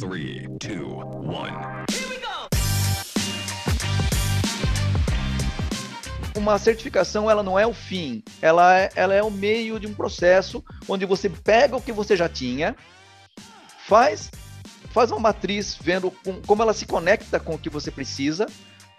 Three, two, one. Uma certificação ela não é o fim, ela é, ela é o meio de um processo onde você pega o que você já tinha, faz, faz uma matriz vendo com, como ela se conecta com o que você precisa,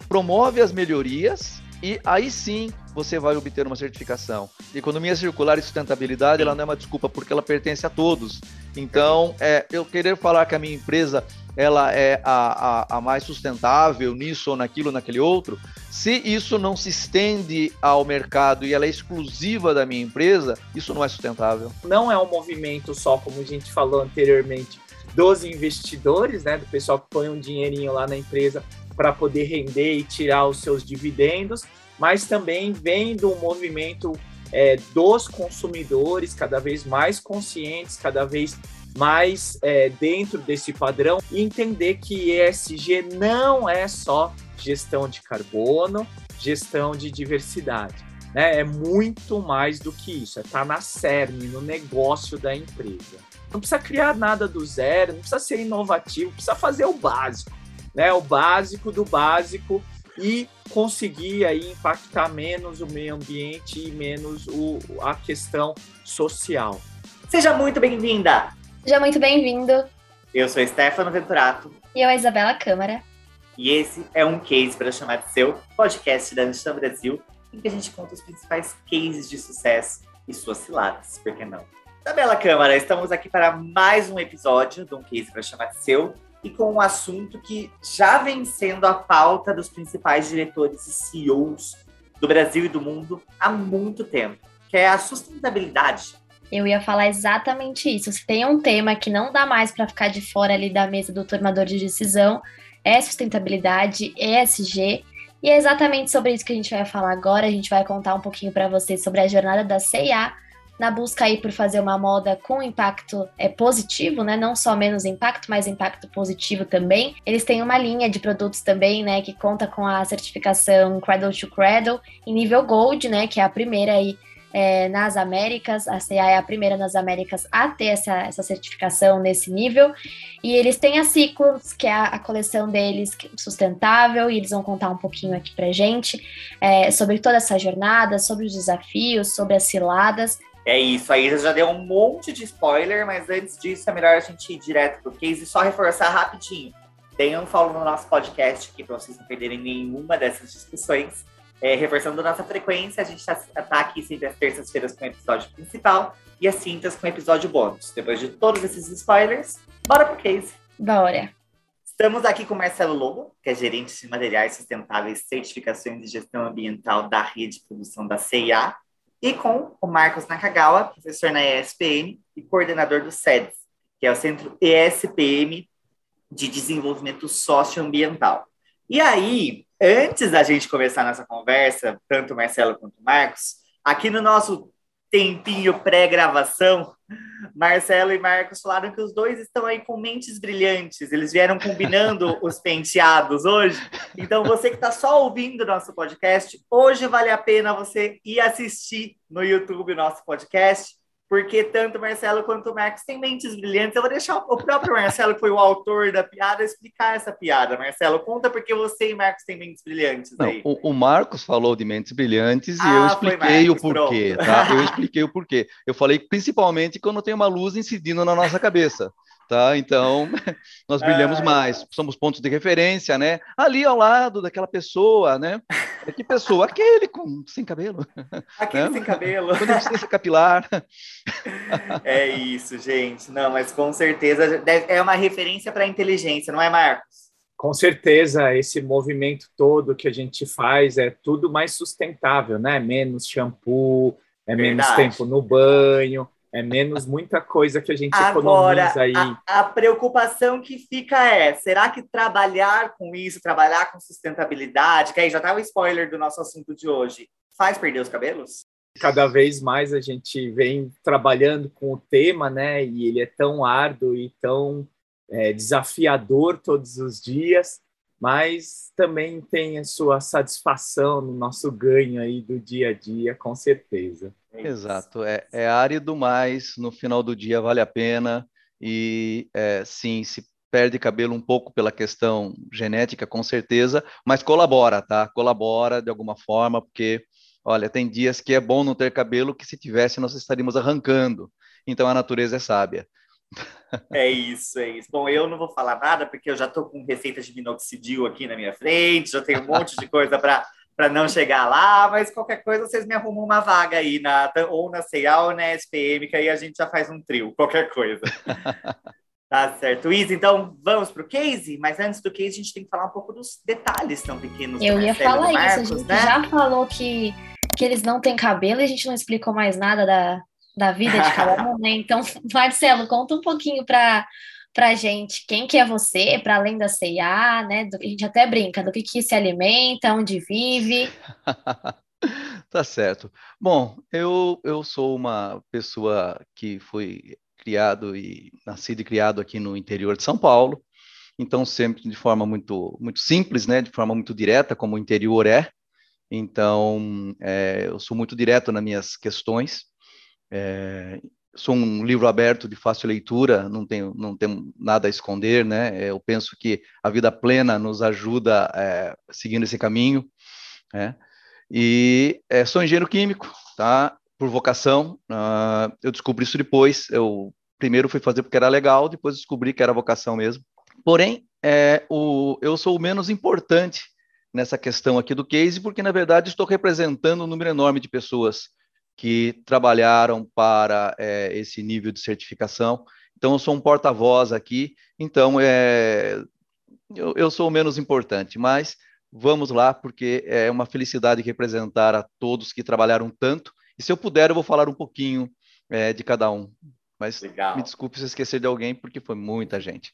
promove as melhorias e aí sim você vai obter uma certificação. Economia circular e sustentabilidade, ela não é uma desculpa porque ela pertence a todos. Então, é, eu querer falar que a minha empresa ela é a, a, a, mais sustentável nisso ou naquilo, naquele outro, se isso não se estende ao mercado e ela é exclusiva da minha empresa, isso não é sustentável. Não é um movimento só, como a gente falou anteriormente, dos investidores, né, do pessoal que põe um dinheirinho lá na empresa para poder render e tirar os seus dividendos, mas também vem do movimento é, dos consumidores cada vez mais conscientes, cada vez mais é, dentro desse padrão e entender que ESG não é só gestão de carbono, gestão de diversidade. Né? É muito mais do que isso, é estar tá na cerne, no negócio da empresa. Não precisa criar nada do zero, não precisa ser inovativo, precisa fazer o básico, né? O básico do básico e conseguir aí impactar menos o meio ambiente e menos o, a questão social. Seja muito bem-vinda! Seja muito bem-vindo! Eu sou Stefano Venturato. E eu, a Isabela Câmara. E esse é um case para chamar de seu podcast da Nissan Brasil, em que a gente conta os principais cases de sucesso e suas ciladas, por que não? Isabela Câmara, estamos aqui para mais um episódio de um case para chamar de seu, e com um assunto que já vem sendo a pauta dos principais diretores e CEOs do Brasil e do mundo há muito tempo, que é a sustentabilidade. Eu ia falar exatamente isso. Se tem um tema que não dá mais para ficar de fora ali da mesa do tomador de decisão, é sustentabilidade, ESG. E é exatamente sobre isso que a gente vai falar agora. A gente vai contar um pouquinho para vocês sobre a jornada da CIA na busca aí por fazer uma moda com impacto é, positivo, né? Não só menos impacto, mas impacto positivo também. Eles têm uma linha de produtos também, né? Que conta com a certificação Cradle to Cradle em nível Gold, né? Que é a primeira aí é, nas Américas. A CA é a primeira nas Américas a ter essa, essa certificação nesse nível. E eles têm a Ciclos, que é a, a coleção deles sustentável, e eles vão contar um pouquinho aqui pra gente é, sobre toda essa jornada, sobre os desafios, sobre as ciladas. É isso, aí já deu um monte de spoiler, mas antes disso é melhor a gente ir direto pro case e só reforçar rapidinho. Tem um follow no nosso podcast aqui para vocês não perderem nenhuma dessas discussões. É, reforçando nossa frequência, a gente está tá aqui sempre às terças-feiras com o episódio principal e às quintas com o episódio bônus. Depois de todos esses spoilers, bora pro case. Bora. Estamos aqui com Marcelo Lobo, que é gerente de materiais sustentáveis, certificações e gestão ambiental da rede de produção da CIA e com o Marcos Nakagawa, professor na ESPM e coordenador do SEDES, que é o Centro ESPM de Desenvolvimento Socioambiental. E aí, antes da gente começar nossa conversa, tanto o Marcelo quanto o Marcos, aqui no nosso tempinho pré-gravação, Marcelo e Marcos falaram que os dois estão aí com mentes brilhantes. Eles vieram combinando os penteados hoje. Então, você que está só ouvindo nosso podcast, hoje vale a pena você ir assistir no YouTube nosso podcast, porque tanto o Marcelo quanto o Marcos têm mentes brilhantes. Eu vou deixar o próprio Marcelo, que foi o autor da piada, explicar essa piada. Marcelo, conta porque você e Marcos têm mentes brilhantes Não, aí. O, o, Marcos falou de mentes brilhantes e ah, eu expliquei Marcos, o porquê, tá? Eu expliquei o porquê. Eu falei principalmente quando tem uma luz incidindo na nossa cabeça tá? Então, nós brilhamos ah, mais, somos pontos de referência, né? Ali ao lado daquela pessoa, né? É que pessoa? Aquele com sem cabelo. Aquele né? sem cabelo. Com deficiência capilar. É isso, gente. Não, mas com certeza é uma referência para a inteligência, não é, Marcos? Com certeza, esse movimento todo que a gente faz é tudo mais sustentável, né? Menos shampoo, é Verdade. menos tempo no banho, é menos muita coisa que a gente Agora, economiza aí. A, a, preocupação que fica é: será que trabalhar com isso, trabalhar com sustentabilidade, que aí já tá o spoiler do nosso assunto de hoje, faz perder os cabelos? Cada vez mais a gente vem trabalhando com o tema, né? E ele é tão árduo e tão é, desafiador todos os dias, mas também tem a sua satisfação no nosso ganho aí do dia a dia, com certeza. É Exato, é, é árido, mas no final do dia vale a pena. E é, sim, se perde cabelo um pouco pela questão genética, com certeza, mas colabora, tá? Colabora de alguma forma, porque, olha, tem dias que é bom não ter cabelo que se tivesse nós estaríamos arrancando. Então a natureza é sábia. É isso, é isso. Bom, eu não vou falar nada porque eu já estou com receita de minoxidil aqui na minha frente, já tenho um monte de coisa para para não chegar lá, mas qualquer coisa vocês me arrumam uma vaga aí na ou na CEA ou na SPM, que aí a gente já faz um trio, qualquer coisa. tá certo. Isa, então vamos para o case, mas antes do case a gente tem que falar um pouco dos detalhes tão pequenos. Eu ia falar Marcos, isso, a gente né? já falou que, que eles não têm cabelo e a gente não explicou mais nada da, da vida de cada um, né? Então, Marcelo, conta um pouquinho para para gente quem que é você, para além da CIA, né? Do, a gente até brinca do que, que se alimenta, onde vive. tá certo. Bom, eu, eu sou uma pessoa que foi criado e nascido e criado aqui no interior de São Paulo, então sempre de forma muito, muito simples, né? De forma muito direta, como o interior é. Então, é, eu sou muito direto nas minhas questões. É, sou um livro aberto de fácil leitura, não tenho, não tenho nada a esconder, né? Eu penso que a vida plena nos ajuda é, seguindo esse caminho, né? E é, sou engenheiro químico, tá? Por vocação, uh, eu descobri isso depois. Eu primeiro fui fazer porque era legal, depois descobri que era vocação mesmo. Porém, é, o, eu sou o menos importante nessa questão aqui do case, porque na verdade estou representando um número enorme de pessoas que trabalharam para é, esse nível de certificação. Então, eu sou um porta-voz aqui, então é, eu, eu, sou o menos importante, mas vamos lá, porque é uma felicidade representar a todos que trabalharam tanto. E se eu puder, eu vou falar um pouquinho é, de cada um. Mas Legal. me desculpe se esquecer de alguém, porque foi muita gente.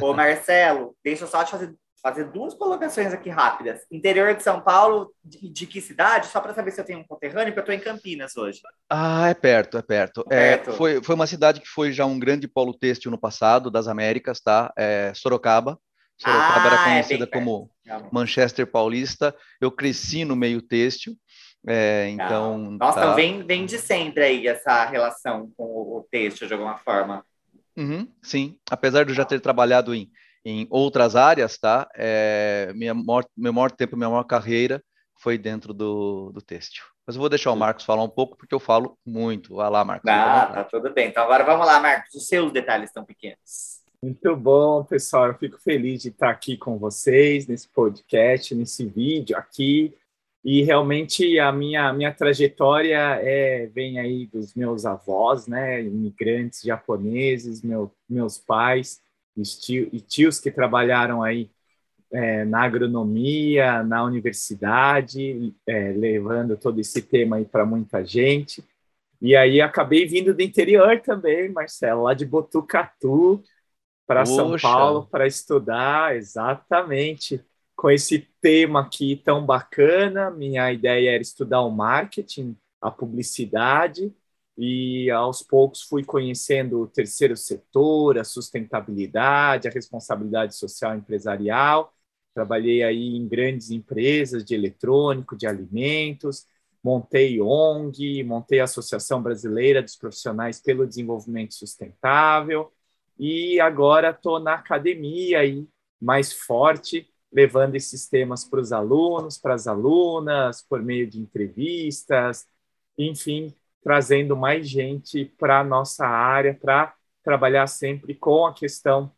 Ô, Marcelo, deixa eu só te fazer fazer duas colocações aqui rápidas. Interior de São Paulo, de, de que cidade? Só para saber se eu tenho um conterrâneo, porque eu estou em Campinas hoje. Ah, é perto, é perto. É, perto. foi, foi uma cidade que foi já um grande polo têxtil no passado, das Américas, tá? É Sorocaba. Sorocaba ah, era é conhecida é como Manchester Paulista. Eu cresci no meio têxtil. É, então. Nossa, tá. vem, vem de sempre aí essa relação com o têxtil, de alguma forma. Uhum, sim, apesar de eu já ter trabalhado em em outras áreas, tá? É, minha maior, meu maior tempo, minha maior carreira foi dentro do, do têxtil. Mas eu vou deixar o Marcos falar um pouco, porque eu falo muito. Vai lá, Marcos. Ah, tá tudo bem. Então agora vamos lá, Marcos. Os seus detalhes estão pequenos. Muito bom, pessoal. Eu fico feliz de estar aqui com vocês nesse podcast, nesse vídeo aqui. E realmente a minha, minha trajetória é, vem aí dos meus avós, né, imigrantes japoneses, meu, meus pais, e tios que trabalharam aí é, na agronomia, na universidade, é, levando todo esse tema aí para muita gente. E aí acabei vindo do interior também, Marcelo, lá de Botucatu para São Paulo para estudar exatamente com esse tema aqui tão bacana. Minha ideia era estudar o marketing, a publicidade, e aos poucos fui conhecendo o terceiro setor, a sustentabilidade, a responsabilidade social empresarial. Trabalhei aí em grandes empresas de eletrônico, de alimentos, montei ONG, montei a Associação Brasileira dos Profissionais pelo Desenvolvimento Sustentável e agora estou na academia aí mais forte, levando esses temas para os alunos, para as alunas, por meio de entrevistas, enfim, trazendo mais gente para a nossa área, para trabalhar sempre com a questão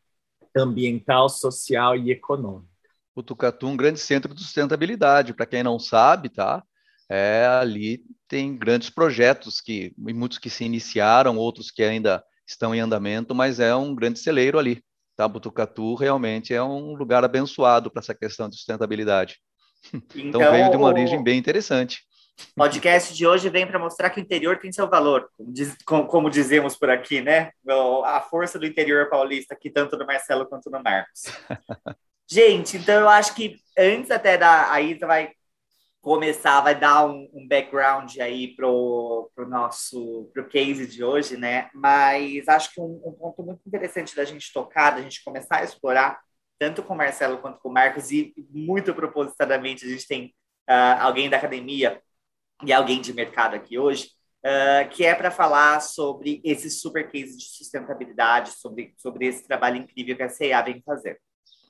ambiental, social e econômica. O Tucatu, um grande centro de sustentabilidade, para quem não sabe, tá? É, ali tem grandes projetos que muitos que se iniciaram, outros que ainda estão em andamento, mas é um grande celeiro ali. Tá? Botucatu realmente é um lugar abençoado para essa questão de sustentabilidade. Então, então veio de uma origem bem interessante. O podcast de hoje vem para mostrar que o interior tem seu valor, como, diz, como, como, dizemos por aqui, né? A força do interior paulista, aqui tanto no Marcelo quanto no Marcos. Gente, então eu acho que antes até da a Isa vai começar, vai dar um, um background aí pro, pro nosso pro case de hoje, né? Mas acho que um, um ponto muito interessante da gente tocar, da gente começar a explorar, tanto com o Marcelo quanto com o Marcos, e muito propositadamente a gente tem uh, alguém da academia e alguém de mercado aqui hoje, uh, que é para falar sobre esse super case de sustentabilidade, sobre, sobre esse trabalho incrível que a CIA vem fazer.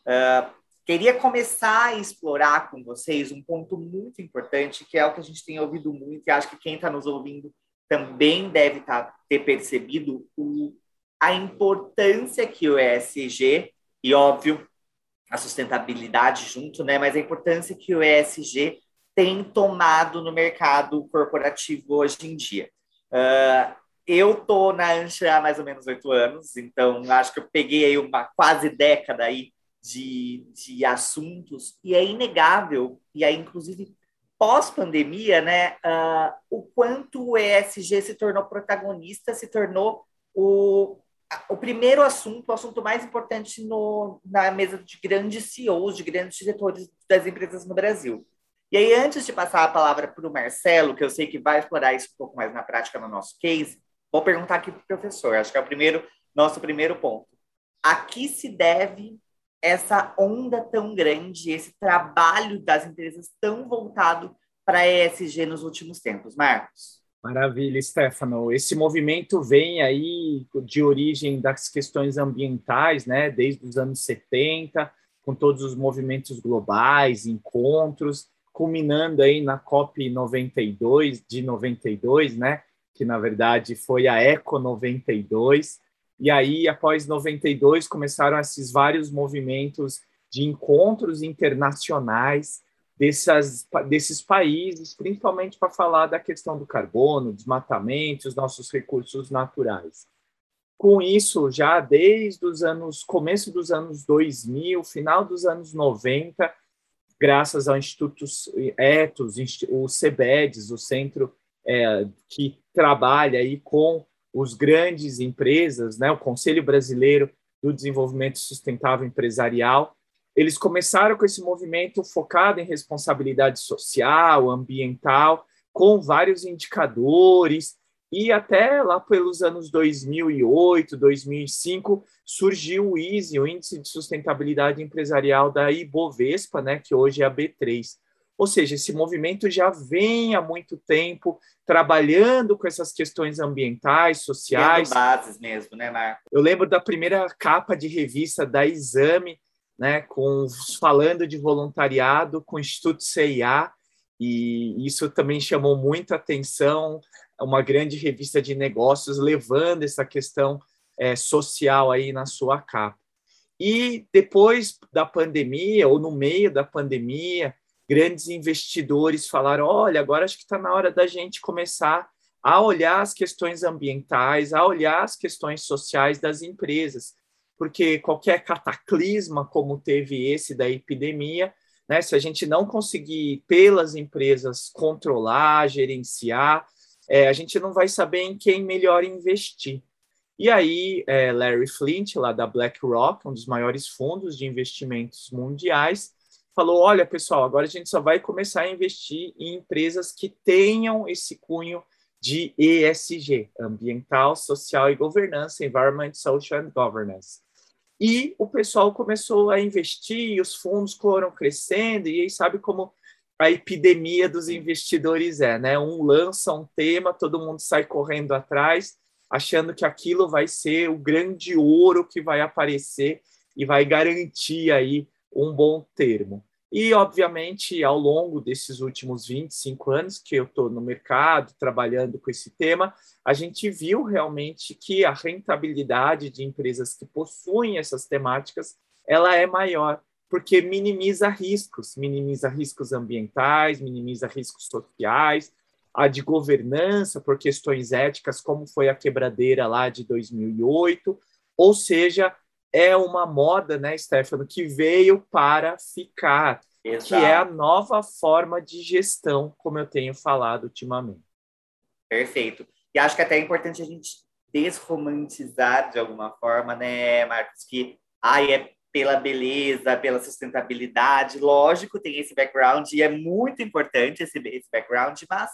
Uh, queria começar a explorar com vocês um ponto muito importante, que é o que a gente tem ouvido muito, e acho que quem está nos ouvindo também deve tá, ter percebido o, a importância que o ESG, e óbvio, a sustentabilidade junto, né, mas a importância que o ESG tem tomado no mercado corporativo hoje em dia. Uh, eu tô na Ancha há mais ou menos oito anos, então acho que eu peguei uma quase década aí de, de assuntos e é inegável e aí inclusive pós-pandemia, né, uh, o quanto o ESG se tornou protagonista, se tornou o, o primeiro assunto, o assunto mais importante no, na mesa de grandes CEOs, de grandes diretores das empresas no Brasil. E aí, antes de passar a palavra para o Marcelo, que eu sei que vai explorar isso um pouco mais na prática no nosso case, vou perguntar aqui para o professor. Acho que é o primeiro, nosso primeiro ponto. A que se deve essa onda tão grande, esse trabalho das empresas tão voltado para ESG nos últimos tempos, Marcos? Maravilha, Stefano. Esse movimento vem aí de origem das questões ambientais, né, desde os anos 70, com todos os movimentos globais, encontros, culminando aí na COP 92 de 92, né, que na verdade foi a Eco 92. E aí, após 92, começaram esses vários movimentos de encontros internacionais dessas, desses países, principalmente para falar da questão do carbono, desmatamento, os nossos recursos naturais. Com isso, já desde os anos começo dos anos 2000, final dos anos 90, graças ao Instituto Etos, o CEBEDES, o centro é, que trabalha aí com os grandes empresas, né, o Conselho Brasileiro do Desenvolvimento Sustentável Empresarial, eles começaram com esse movimento focado em responsabilidade social, ambiental, com vários indicadores, e até lá pelos anos 2008, 2005, surgiu o ISE, o Índice de Sustentabilidade Empresarial da Ibovespa, né, que hoje é a B3. Ou seja, esse movimento já vem há muito tempo trabalhando com essas questões ambientais, sociais. Tendo bases mesmo, né, Marco? Eu lembro da primeira capa de revista da Exame, né, com falando de voluntariado com o Instituto CIA, e isso também chamou muita atenção uma grande revista de negócios levando essa questão é, social aí na sua capa. E depois da pandemia, ou no meio da pandemia, grandes investidores falaram: olha, agora acho que está na hora da gente começar a olhar as questões ambientais, a olhar as questões sociais das empresas, porque qualquer cataclisma, como teve esse da epidemia, né, se a gente não conseguir, pelas empresas, controlar, gerenciar, é, a gente não vai saber em quem melhor investir. E aí, é, Larry Flint, lá da BlackRock, um dos maiores fundos de investimentos mundiais, falou: olha, pessoal, agora a gente só vai começar a investir em empresas que tenham esse cunho de ESG, ambiental, social e governança, environment, social and governance. E o pessoal começou a investir, os fundos foram crescendo, e aí sabe como a epidemia dos investidores é, né? Um lança um tema, todo mundo sai correndo atrás, achando que aquilo vai ser o grande ouro que vai aparecer e vai garantir aí um bom termo. E, obviamente, ao longo desses últimos 25 anos que eu estou no mercado, trabalhando com esse tema, a gente viu realmente que a rentabilidade de empresas que possuem essas temáticas ela é maior porque minimiza riscos, minimiza riscos ambientais, minimiza riscos sociais, a de governança por questões éticas, como foi a quebradeira lá de 2008, ou seja, é uma moda, né, Stefano, que veio para ficar, Exato. que é a nova forma de gestão, como eu tenho falado ultimamente. Perfeito. E acho que até é importante a gente desromantizar de alguma forma, né, Marcos, que ai, é pela beleza, pela sustentabilidade. Lógico, tem esse background e é muito importante esse, esse background, mas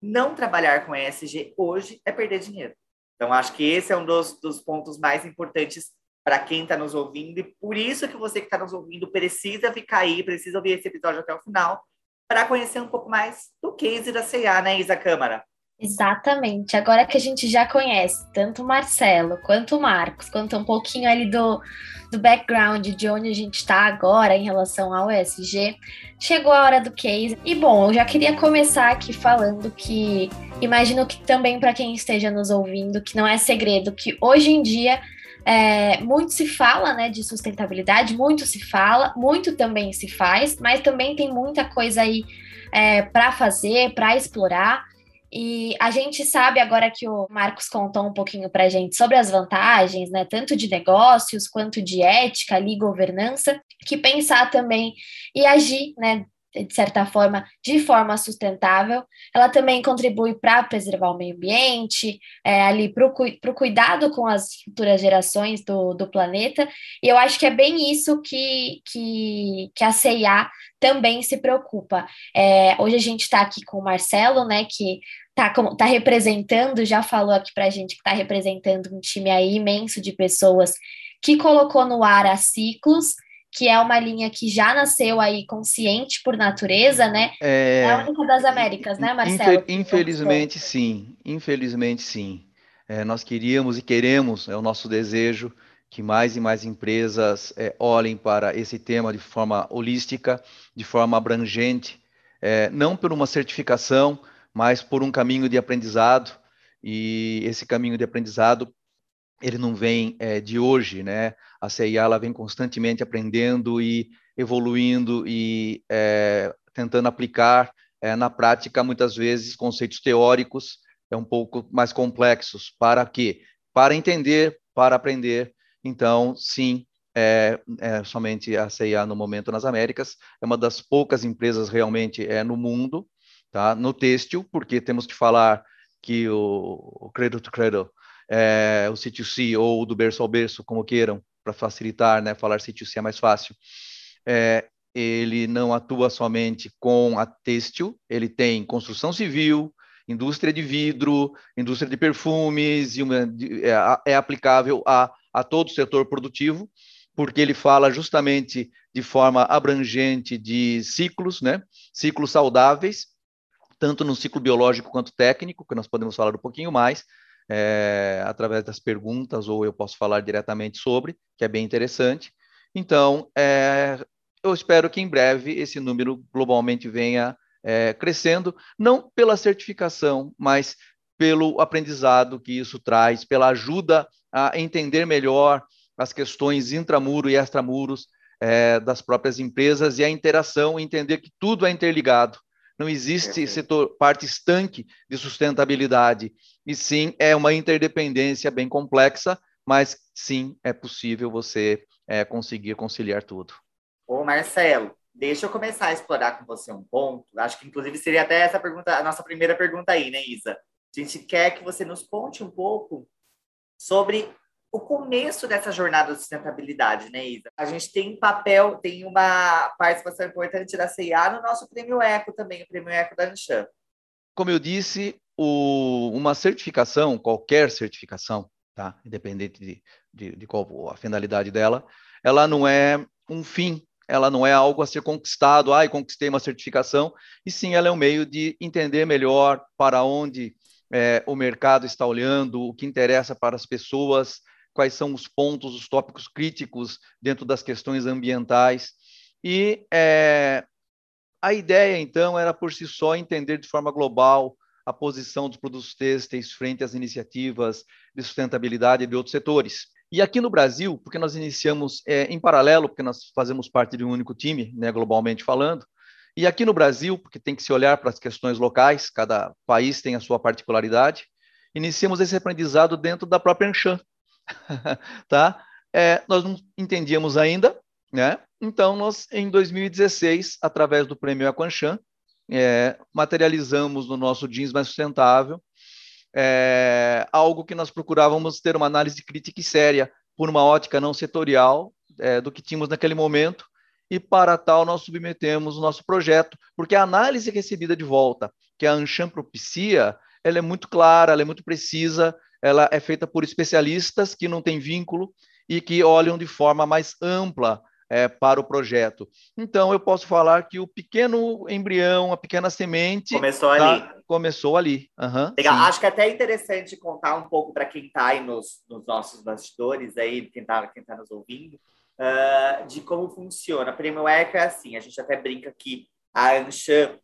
não trabalhar com ESG hoje é perder dinheiro. Então, acho que esse é um dos, dos pontos mais importantes para quem está nos ouvindo, e por isso que você que está nos ouvindo precisa ficar aí, precisa ouvir esse episódio até o final, para conhecer um pouco mais do case da CA, né, Isa Câmara? Exatamente. Agora que a gente já conhece tanto o Marcelo quanto o Marcos, quanto um pouquinho ali do, do background de onde a gente está agora em relação ao ESG, chegou a hora do case. E bom, eu já queria começar aqui falando que imagino que também para quem esteja nos ouvindo, que não é segredo que hoje em dia é, muito se fala né, de sustentabilidade, muito se fala, muito também se faz, mas também tem muita coisa aí é, para fazer, para explorar. E a gente sabe agora que o Marcos contou um pouquinho para a gente sobre as vantagens, né, tanto de negócios quanto de ética ali, governança, que pensar também e agir, né, de certa forma, de forma sustentável. Ela também contribui para preservar o meio ambiente, é, ali para o cuidado com as futuras gerações do, do planeta. E eu acho que é bem isso que, que, que a CIA também se preocupa. É, hoje a gente está aqui com o Marcelo, né, que está tá representando, já falou aqui para a gente que está representando um time aí imenso de pessoas que colocou no ar a ciclos, que é uma linha que já nasceu aí consciente por natureza, né? É, é a única das Américas, né, Marcelo? Infelizmente, sim. Infelizmente, sim. É, nós queríamos e queremos, é o nosso desejo, que mais e mais empresas é, olhem para esse tema de forma holística, de forma abrangente, é, não por uma certificação, mas por um caminho de aprendizado. E esse caminho de aprendizado ele não vem é, de hoje, né? A CIA ela vem constantemente aprendendo e evoluindo e é, tentando aplicar é, na prática muitas vezes conceitos teóricos é um pouco mais complexos. Para quê? Para entender, para aprender então, sim, é, é, somente a CIA no momento nas Américas, é uma das poucas empresas realmente é, no mundo, tá? no têxtil, porque temos que falar que o, o Cradle to Cradle, é, o C2C ou do berço ao berço, como queiram, para facilitar, né? falar C2C é mais fácil, é, ele não atua somente com a têxtil, ele tem construção civil, indústria de vidro, indústria de perfumes, e uma, é, é aplicável a a todo o setor produtivo, porque ele fala justamente de forma abrangente de ciclos, né? Ciclos saudáveis, tanto no ciclo biológico quanto técnico, que nós podemos falar um pouquinho mais é, através das perguntas, ou eu posso falar diretamente sobre, que é bem interessante. Então, é, eu espero que em breve esse número globalmente venha é, crescendo, não pela certificação, mas pelo aprendizado que isso traz, pela ajuda a entender melhor as questões intramuro e extramuros é, das próprias empresas e a interação, entender que tudo é interligado. Não existe setor, parte estanque de sustentabilidade, e sim é uma interdependência bem complexa, mas sim é possível você é, conseguir conciliar tudo. Ô Marcelo, deixa eu começar a explorar com você um ponto. Acho que inclusive seria até essa pergunta, a nossa primeira pergunta aí, né, Isa? A gente quer que você nos conte um pouco sobre o começo dessa jornada de sustentabilidade, né, Isa? A gente tem papel, tem uma participação importante da CIA no nosso prêmio Eco também, o prêmio Eco da Anshan. Como eu disse, o, uma certificação, qualquer certificação, tá? independente de, de, de qual a finalidade dela, ela não é um fim, ela não é algo a ser conquistado, ah, conquistei uma certificação, e sim ela é um meio de entender melhor para onde é, o mercado está olhando, o que interessa para as pessoas, quais são os pontos, os tópicos críticos dentro das questões ambientais. E é, a ideia, então, era por si só entender de forma global a posição dos produtos têxteis frente às iniciativas de sustentabilidade de outros setores. E aqui no Brasil, porque nós iniciamos é, em paralelo, porque nós fazemos parte de um único time, né, globalmente falando, e aqui no Brasil, porque tem que se olhar para as questões locais, cada país tem a sua particularidade, iniciamos esse aprendizado dentro da própria Anshan. tá? É, nós não entendíamos ainda, né? Então, nós, em 2016, através do prêmio Aquanchan, é, materializamos no nosso jeans mais sustentável é, algo que nós procurávamos ter uma análise crítica e séria, por uma ótica não setorial, é, do que tínhamos naquele momento, e para tal nós submetemos o nosso projeto, porque a análise recebida de volta, que a Anshan propicia, ela é muito clara, ela é muito precisa, ela é feita por especialistas que não têm vínculo e que olham de forma mais ampla é, para o projeto. Então, eu posso falar que o pequeno embrião, a pequena semente. Começou tá, ali. Começou ali. Uhum, Legal. Acho que é até interessante contar um pouco para quem está aí nos, nos, nossos bastidores, aí, quem está quem tá nos ouvindo, uh, de como funciona. A Prêmio Eco é assim: a gente até brinca que a Anshan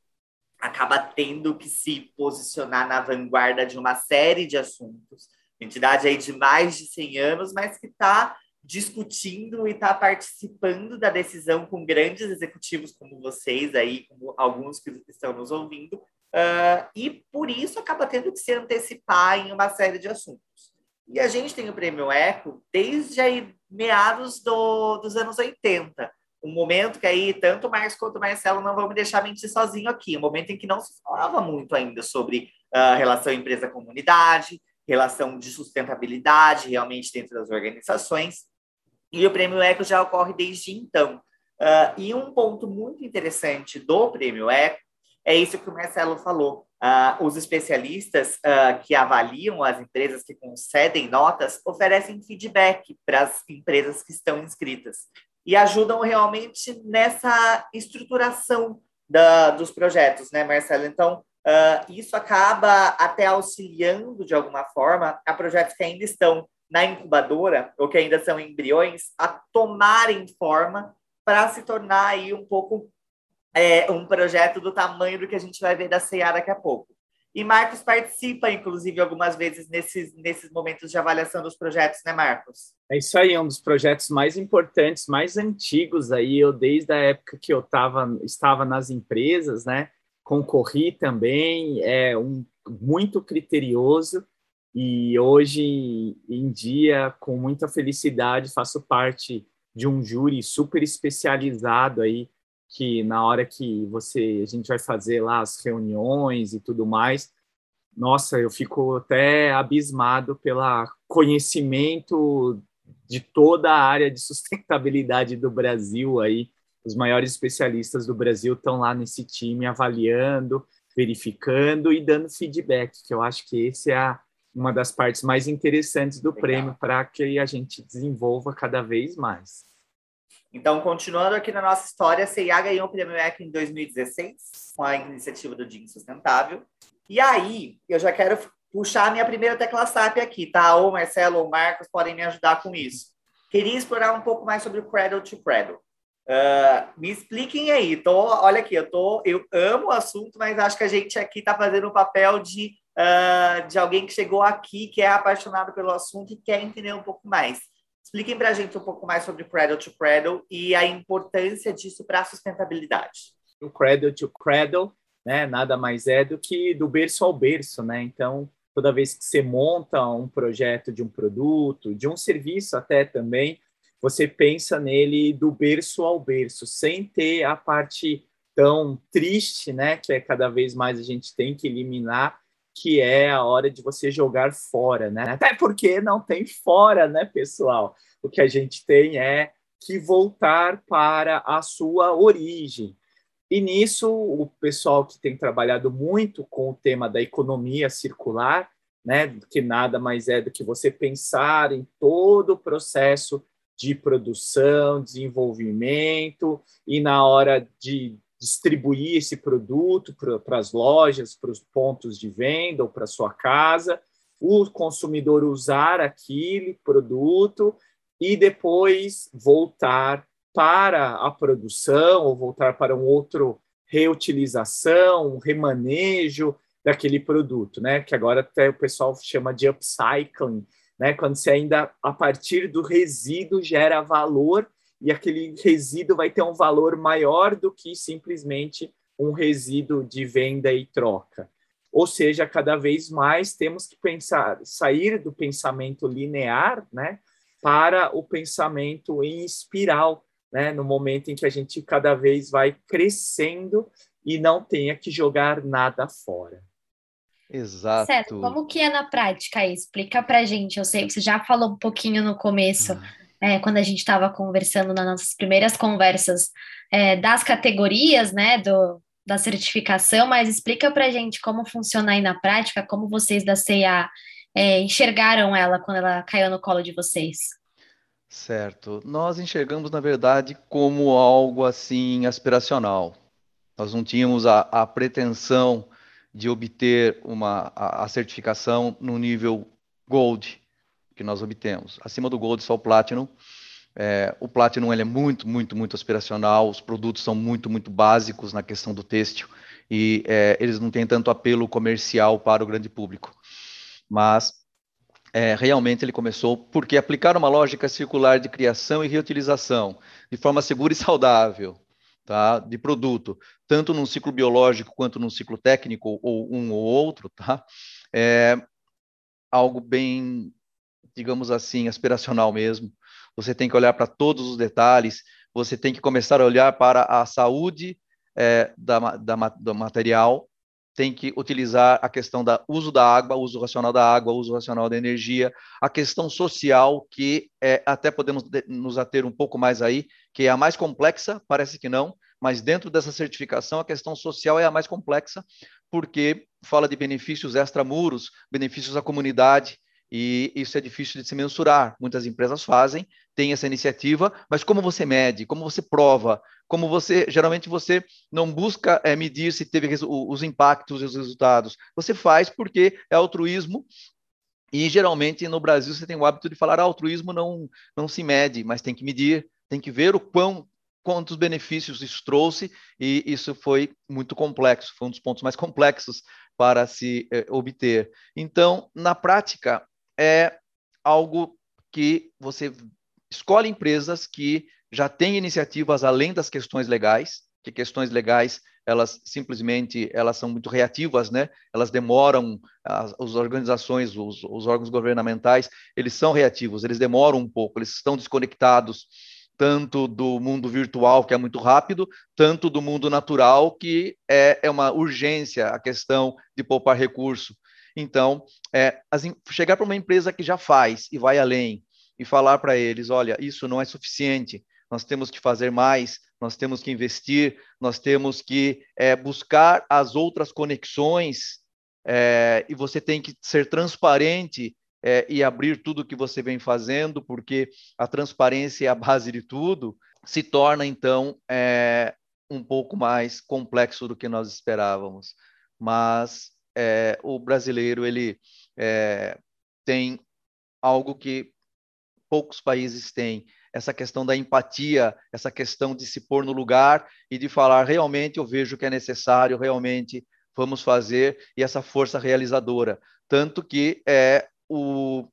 acaba tendo que se posicionar na vanguarda de uma série de assuntos. Entidade aí de mais de 100 anos, mas que está discutindo e está participando da decisão com grandes executivos como vocês aí, como alguns que estão nos ouvindo, uh, e por isso acaba tendo que se antecipar em uma série de assuntos. E a gente tem o Prêmio Eco desde aí, meados do, dos anos 80, um momento que aí tanto o Marcos quanto o Marcelo não vão me deixar mentir sozinho aqui, um momento em que não se falava muito ainda sobre uh, relação empresa-comunidade, relação de sustentabilidade realmente dentro das organizações, e o Prêmio Eco já ocorre desde então. Uh, e um ponto muito interessante do Prêmio Eco é isso que o Marcelo falou. Uh, os especialistas uh, que avaliam as empresas que concedem notas oferecem feedback para as empresas que estão inscritas e ajudam realmente nessa estruturação da, dos projetos, né, Marcelo? Então, uh, isso acaba até auxiliando de alguma forma a projetos que ainda estão na incubadora, ou que ainda são embriões, a tomarem forma para se tornar aí um pouco é, um projeto do tamanho do que a gente vai ver da CEA daqui a pouco. E Marcos participa, inclusive, algumas vezes nesses, nesses momentos de avaliação dos projetos, né, Marcos? É isso aí, é um dos projetos mais importantes, mais antigos aí. Eu, desde a época que eu tava, estava nas empresas, né, concorri também, é um muito criterioso e hoje em dia, com muita felicidade, faço parte de um júri super especializado aí, que na hora que você a gente vai fazer lá as reuniões e tudo mais, nossa, eu fico até abismado pelo conhecimento de toda a área de sustentabilidade do Brasil aí. Os maiores especialistas do Brasil estão lá nesse time avaliando, verificando e dando feedback, que eu acho que esse é a uma das partes mais interessantes do Legal. prêmio para que a gente desenvolva cada vez mais. Então, continuando aqui na nossa história, a CIA ganhou o prêmio ECA em 2016 com a iniciativa do Dia Sustentável. E aí, eu já quero puxar a minha primeira tecla SAP aqui, tá? Ou Marcelo ou Marcos podem me ajudar com isso. Queria explorar um pouco mais sobre o Cradle to Cradle. Uh, me expliquem aí. Tô, olha aqui, eu tô, eu amo o assunto, mas acho que a gente aqui está fazendo o papel de uh, de alguém que chegou aqui, que é apaixonado pelo assunto e quer entender um pouco mais. Expliquem para a gente um pouco mais sobre Cradle to Cradle e a importância disso para a sustentabilidade. O Cradle to Cradle, né, nada mais é do que do berço ao berço, né? Então, toda vez que você monta um projeto de um produto, de um serviço até também, você pensa nele do berço ao berço, sem ter a parte tão triste, né, que é cada vez mais a gente tem que eliminar, que é a hora de você jogar fora, né? Até porque não tem fora, né, pessoal? O que a gente tem é que voltar para a sua origem. E nisso, o pessoal que tem trabalhado muito com o tema da economia circular, né, que nada mais é do que você pensar em todo o processo de produção, desenvolvimento e na hora de distribuir esse produto para as lojas, para os pontos de venda ou para sua casa, o consumidor usar aquele produto e depois voltar para a produção ou voltar para um outro reutilização, um remanejo daquele produto, né? Que agora até o pessoal chama de upcycling, né? Quando você ainda a partir do resíduo gera valor e aquele resíduo vai ter um valor maior do que simplesmente um resíduo de venda e troca. Ou seja, cada vez mais temos que pensar, sair do pensamento linear, né, para o pensamento em espiral, né, no momento em que a gente cada vez vai crescendo e não tenha que jogar nada fora. Exato. Certo. Como que é na prática? Explica pra gente. Eu sei que você já falou um pouquinho no começo. Ah é, quando a gente estava conversando nas nossas primeiras conversas é, das categorias, né, do, da certificação, mas explica para a gente como funciona aí na prática, como vocês da CEA é, enxergaram ela quando ela caiu no colo de vocês. Certo. Nós enxergamos, na verdade, como algo assim aspiracional. Nós não tínhamos a, a pretensão de obter uma, a, a, certificação no nível Gold que nós obtemos. Acima do Gold, só o Platinum. É, o Platinum ele é muito, muito, muito aspiracional. Os produtos são muito, muito básicos na questão do têxtil e é, eles não têm tanto apelo comercial para o grande público. Mas é, realmente ele começou porque aplicar uma lógica circular de criação e reutilização de forma segura e saudável tá, de produto, tanto num ciclo biológico quanto num ciclo técnico, ou um ou outro, tá, é algo bem, digamos assim, aspiracional mesmo. Você tem que olhar para todos os detalhes, você tem que começar a olhar para a saúde é, da, da, do material, tem que utilizar a questão do uso da água, uso racional da água, uso racional da energia, a questão social, que é, até podemos nos ater um pouco mais aí, que é a mais complexa, parece que não, mas dentro dessa certificação a questão social é a mais complexa, porque fala de benefícios extramuros, benefícios à comunidade, e isso é difícil de se mensurar. Muitas empresas fazem, têm essa iniciativa, mas como você mede, como você prova, como você, geralmente você não busca é, medir se teve os impactos e os resultados. Você faz porque é altruísmo e geralmente no Brasil você tem o hábito de falar ah, altruísmo não não se mede, mas tem que medir, tem que ver o quão quantos benefícios isso trouxe e isso foi muito complexo, foi um dos pontos mais complexos para se eh, obter. Então, na prática, é algo que você escolhe empresas que já têm iniciativas além das questões legais, que questões legais elas simplesmente elas são muito reativas, né? Elas demoram as, as organizações, os, os órgãos governamentais, eles são reativos, eles demoram um pouco, eles estão desconectados tanto do mundo virtual, que é muito rápido, tanto do mundo natural, que é, é uma urgência a questão de poupar recurso. Então, é, as, chegar para uma empresa que já faz e vai além e falar para eles: olha, isso não é suficiente, nós temos que fazer mais, nós temos que investir, nós temos que é, buscar as outras conexões é, e você tem que ser transparente é, e abrir tudo que você vem fazendo, porque a transparência é a base de tudo, se torna então é, um pouco mais complexo do que nós esperávamos. Mas é, o brasileiro ele é, tem algo que poucos países têm, essa questão da empatia, essa questão de se pôr no lugar e de falar realmente eu vejo que é necessário, realmente vamos fazer e essa força realizadora, tanto que é o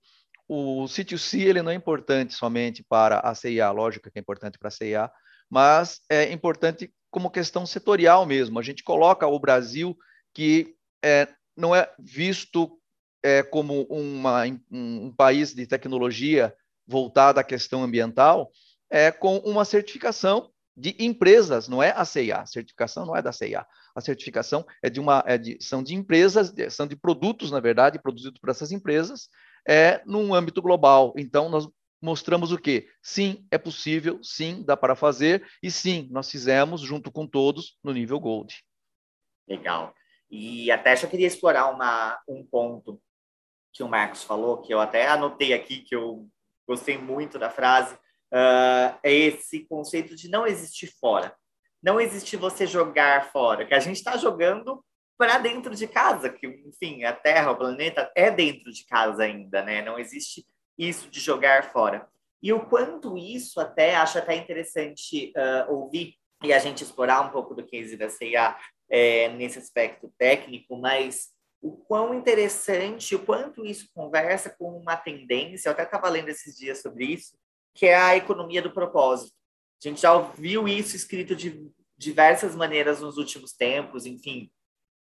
o C2C ele não é importante somente para a CIA, lógico que é importante para a CIA, mas é importante como questão setorial mesmo. A gente coloca o Brasil que é, não é visto é, como uma, um, um, país de tecnologia voltado à questão ambiental, é com uma certificação de empresas, não é a CIA. A certificação não é da CIA. A certificação é de uma, é de, são de empresas, são de produtos, na verdade, produzidos por essas empresas, é num âmbito global. Então, nós mostramos o quê? Sim, é possível, sim, dá para fazer, e sim, nós fizemos junto com todos no nível Gold. Legal. E até só queria explorar uma, um ponto que o Marcos falou, que eu até anotei aqui, que eu gostei muito da frase, uh, é esse conceito de não existir fora. Não existe você jogar fora, que a gente está jogando para dentro de casa, que, enfim, a Terra, o planeta é dentro de casa ainda, né? Não existe isso de jogar fora. E o quanto isso até, acho até interessante uh, ouvir e a gente explorar um pouco do case da CIA é, nesse aspecto técnico, mas o quão interessante, o quanto isso conversa com uma tendência, eu até estava lendo esses dias sobre isso, que é a economia do propósito. A gente já ouviu isso escrito de diversas maneiras nos últimos tempos, enfim,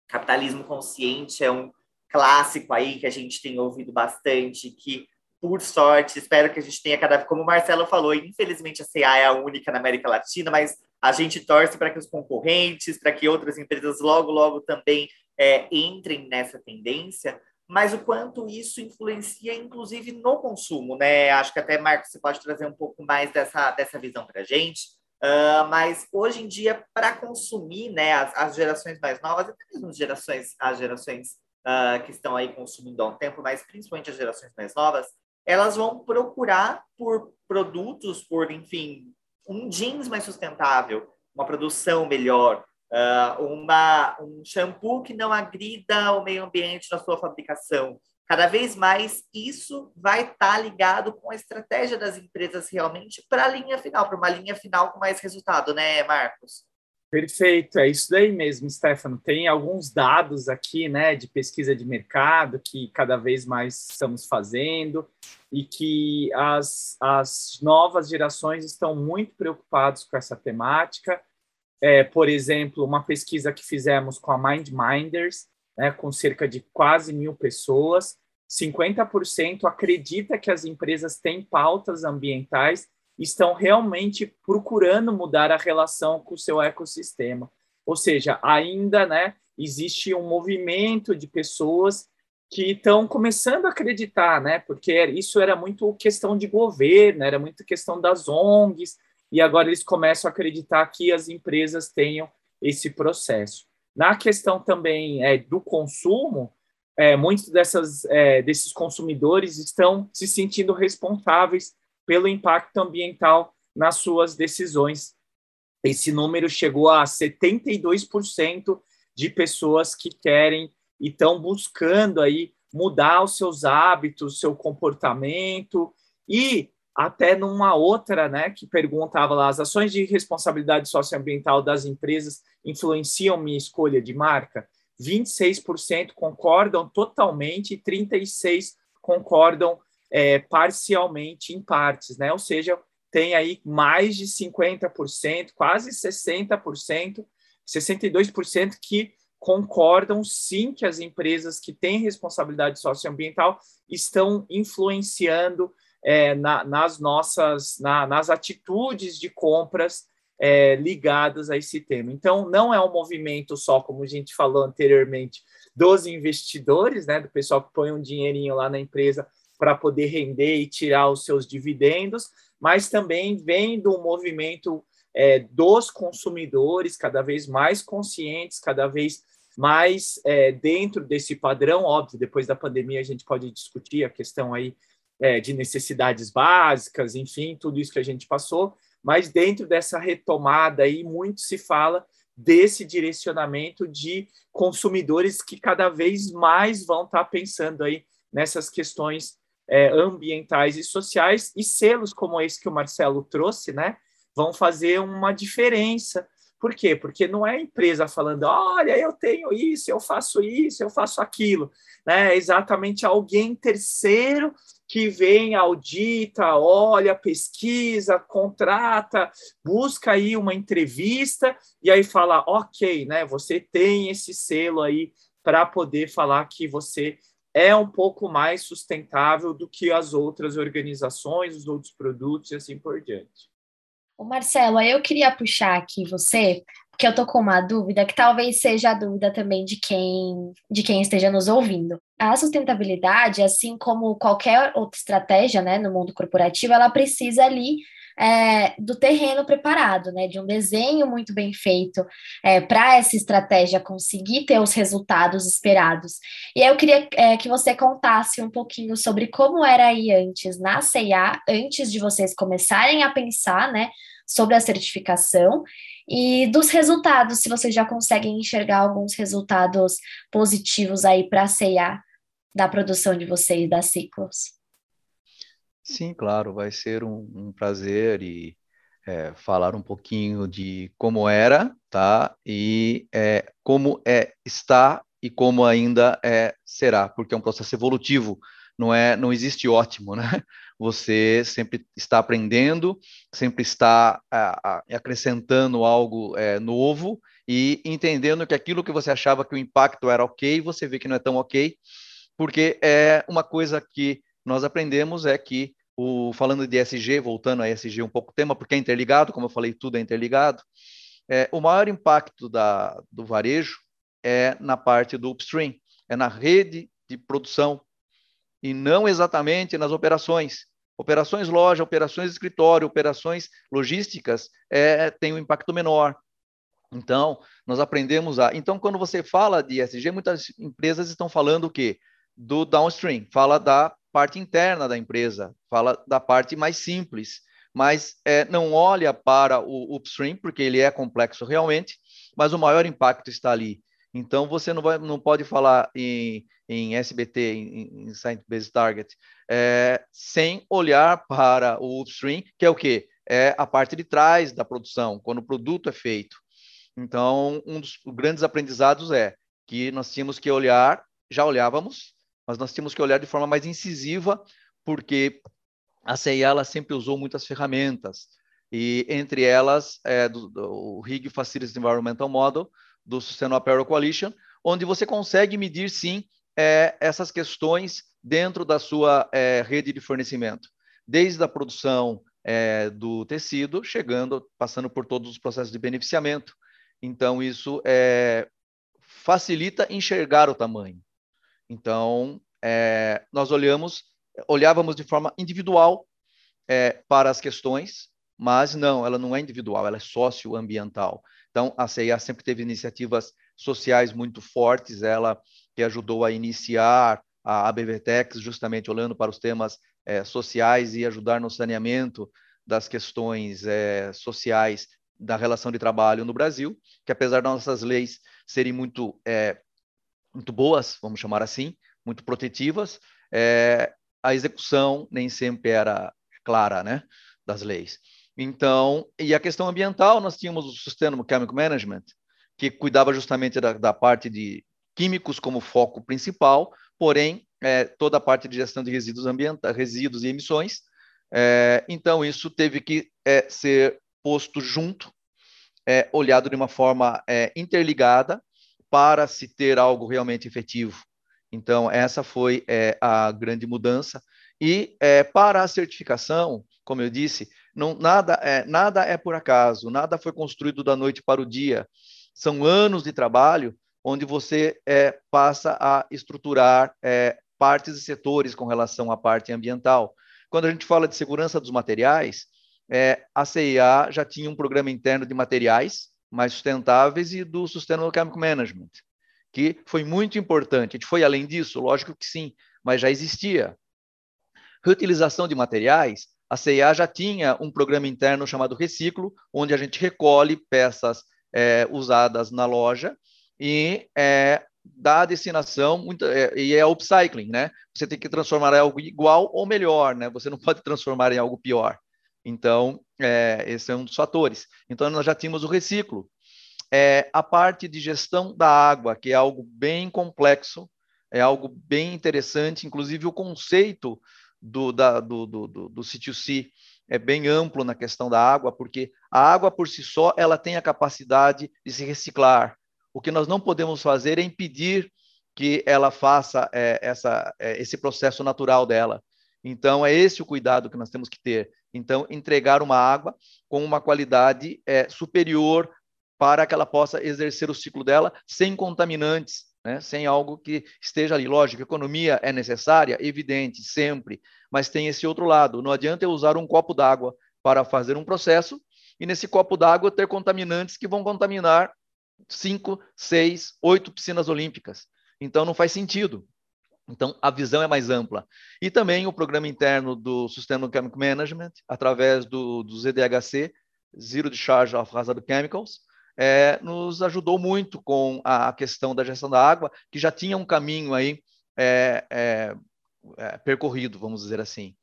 capitalismo consciente é um clássico aí que a gente tem ouvido bastante, que por sorte, espero que a gente tenha cada como o Marcelo falou, infelizmente a CA é a única na América Latina, mas a gente torce para que os concorrentes, para que outras empresas logo, logo também é, entrem nessa tendência, mas o quanto isso influencia, inclusive, no consumo, né? Acho que até, Marcos, você pode trazer um pouco mais dessa, dessa visão para a gente. Uh, mas hoje em dia, para consumir, né, as, as, gerações mais novas, até mesmo as gerações, as gerações uh, que estão aí consumindo há um tempo, mas principalmente as gerações mais novas, elas vão procurar por produtos, por, enfim, um jeans mais sustentável, uma produção melhor, uh, uma, um shampoo que não agrida o meio ambiente na sua fabricação. Cada vez mais isso vai estar tá ligado com a estratégia das empresas realmente para a linha final, para uma linha final com mais resultado, né, Marcos? Perfeito, é isso daí mesmo, Stefano. Tem alguns dados aqui, né, de pesquisa de mercado que cada vez mais estamos fazendo e que as, as novas gerações estão muito preocupados com essa temática. É, por exemplo, uma pesquisa que fizemos com a MindMinders, né, com cerca de quase mil pessoas, 50% acredita que as empresas têm pautas ambientais estão realmente procurando mudar a relação com o seu ecossistema. Ou seja, ainda né, existe um movimento de pessoas que estão começando a acreditar, né? Porque isso era muito questão de governo, era muito questão das ONGs, e agora eles começam a acreditar que as empresas tenham esse processo. Na questão também é, do consumo, é, muitos dessas, é, desses consumidores estão se sentindo responsáveis pelo impacto ambiental nas suas decisões. Esse número chegou a 72% de pessoas que querem e estão buscando aí mudar os seus hábitos, seu comportamento e até numa outra, né, que perguntava lá, as ações de responsabilidade socioambiental das empresas influenciam minha escolha de marca? 26% concordam totalmente e 36% concordam é, parcialmente em partes, né? Ou seja, tem aí mais de 50%, quase 60%, 62% que concordam sim que as empresas que têm responsabilidade socioambiental estão influenciando é, na, nas nossas na, nas atitudes de compras é, ligadas a esse tema. Então, não é um movimento só, como a gente falou anteriormente, dos investidores, né, do pessoal que põe um dinheirinho lá na empresa para poder render e tirar os seus dividendos, mas também vem do movimento é, dos consumidores cada vez mais conscientes, cada vez mais é, dentro desse padrão. Óbvio, depois da pandemia a gente pode discutir a questão aí é, de necessidades básicas, enfim, tudo isso que a gente passou, mas dentro dessa retomada aí muito se fala desse direcionamento de consumidores que cada vez mais vão estar pensando aí nessas questões é, ambientais e sociais, e selos como esse que o Marcelo trouxe, né, vão fazer uma diferença. Por quê? Porque não é a empresa falando, olha, eu tenho isso, eu faço isso, eu faço aquilo. Né? É exatamente alguém terceiro que vem, audita, olha, pesquisa, contrata, busca aí uma entrevista e aí fala, ok, né? Você tem esse selo aí para poder falar que você é um pouco mais sustentável do que as outras organizações, os outros produtos e assim por diante. O Marcelo, eu queria puxar aqui você, porque eu tô com uma dúvida que talvez seja a dúvida também de quem de quem esteja nos ouvindo. A sustentabilidade, assim como qualquer outra estratégia, né, no mundo corporativo, ela precisa ali é, do terreno preparado, né? De um desenho muito bem feito é, para essa estratégia conseguir ter os resultados esperados. E eu queria é, que você contasse um pouquinho sobre como era aí antes na CIA, antes de vocês começarem a pensar, né? Sobre a certificação e dos resultados, se vocês já conseguem enxergar alguns resultados positivos aí para a CIA da produção de vocês da Ciclos. Sim, claro, vai ser um, um prazer e é, falar um pouquinho de como era, tá? E é, como é está e como ainda é será, porque é um processo evolutivo. Não é, não existe ótimo, né? Você sempre está aprendendo, sempre está a, a, acrescentando algo é, novo e entendendo que aquilo que você achava que o impacto era ok, você vê que não é tão ok, porque é uma coisa que nós aprendemos é que o, falando de SG, voltando a SG um pouco tema, porque é interligado, como eu falei, tudo é interligado. É, o maior impacto da, do varejo é na parte do upstream, é na rede de produção e não exatamente nas operações. Operações loja, operações escritório, operações logísticas é, tem um impacto menor. Então, nós aprendemos a. Então, quando você fala de SG, muitas empresas estão falando o quê? Do downstream, fala da parte interna da empresa, fala da parte mais simples, mas é, não olha para o upstream, porque ele é complexo realmente, mas o maior impacto está ali. Então, você não, vai, não pode falar em, em SBT, em, em Science Based Target, é, sem olhar para o upstream, que é o quê? É a parte de trás da produção, quando o produto é feito. Então, um dos grandes aprendizados é que nós tínhamos que olhar, já olhávamos, mas nós tínhamos que olhar de forma mais incisiva, porque a CIA ela sempre usou muitas ferramentas, e entre elas é, do, do, o RIG Facilities Environmental Model, do Sustainable Apparel Coalition, onde você consegue medir, sim, é, essas questões dentro da sua é, rede de fornecimento, desde a produção é, do tecido, chegando, passando por todos os processos de beneficiamento. Então, isso é, facilita enxergar o tamanho. Então, é, nós olhamos, olhávamos de forma individual é, para as questões, mas não, ela não é individual, ela é socioambiental. Então, a CIA sempre teve iniciativas sociais muito fortes, ela que ajudou a iniciar a ABVTEX, justamente olhando para os temas é, sociais e ajudar no saneamento das questões é, sociais da relação de trabalho no Brasil, que apesar das nossas leis serem muito, é, muito boas, vamos chamar assim, muito protetivas, é, a execução nem sempre era clara, né, das leis. Então, e a questão ambiental, nós tínhamos o Sustainable Chemical Management, que cuidava justamente da, da parte de químicos como foco principal, porém, é, toda a parte de gestão de resíduos ambientais, resíduos e emissões. É, então, isso teve que ser posto junto, olhado de uma forma interligada, para se ter algo realmente efetivo. Então, essa foi é, a grande mudança. E para a certificação, como eu disse, não, nada, é, nada é por acaso, nada foi construído da noite para o dia. São anos de trabalho onde você é, passa a estruturar é, partes e setores com relação à parte ambiental. Quando a gente fala de segurança dos materiais, é, a CIA já tinha um programa interno de materiais mais sustentáveis e do Sustainable Chemical Management, que foi muito importante. A gente foi além disso? Lógico que sim, mas já existia. Reutilização de materiais a CIA já tinha um programa interno chamado Reciclo, onde a gente recolhe peças é, usadas na loja e é, dá a destinação, é, e é upcycling, né? Você tem que transformar em algo igual ou melhor, né? Você não pode transformar em algo pior. Então, é, esse é um dos fatores. Então, nós já tínhamos o reciclo. É, a parte de gestão da água, que é algo bem complexo, é algo bem interessante, inclusive o conceito do, da, do, do, do, do C2C é bem amplo na questão da água, porque a água por si só ela tem a capacidade de se reciclar. O que nós não podemos fazer é impedir que ela faça é, essa, é, esse processo natural dela. Então, é esse o cuidado que nós temos que ter. Então, entregar uma água com uma qualidade é, superior para que ela possa exercer o ciclo dela sem contaminantes, né? sem algo que esteja ali. Lógico, economia é necessária, evidente, sempre, mas tem esse outro lado. Não adianta eu usar um copo d'água para fazer um processo e nesse copo d'água ter contaminantes que vão contaminar cinco, seis, oito piscinas olímpicas. Então não faz sentido. Então, a visão é mais ampla. E também o programa interno do Sustainable Chemical Management, através do, do ZDHC, Zero Discharge of Hazard Chemicals, é, nos ajudou muito com a questão da gestão da água, que já tinha um caminho aí é, é, é percorrido, vamos dizer assim.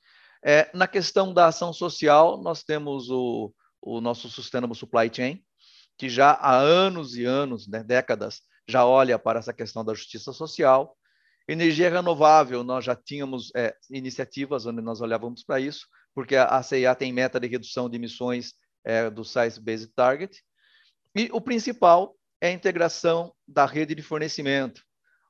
É, na questão da ação social, nós temos o, o nosso Sustainable Supply Chain, que já há anos e anos, né, décadas, já olha para essa questão da justiça social. Energia renovável, nós já tínhamos é, iniciativas onde nós olhávamos para isso, porque a CIA tem meta de redução de emissões é, do Science Based Target, e o principal é a integração da rede de fornecimento.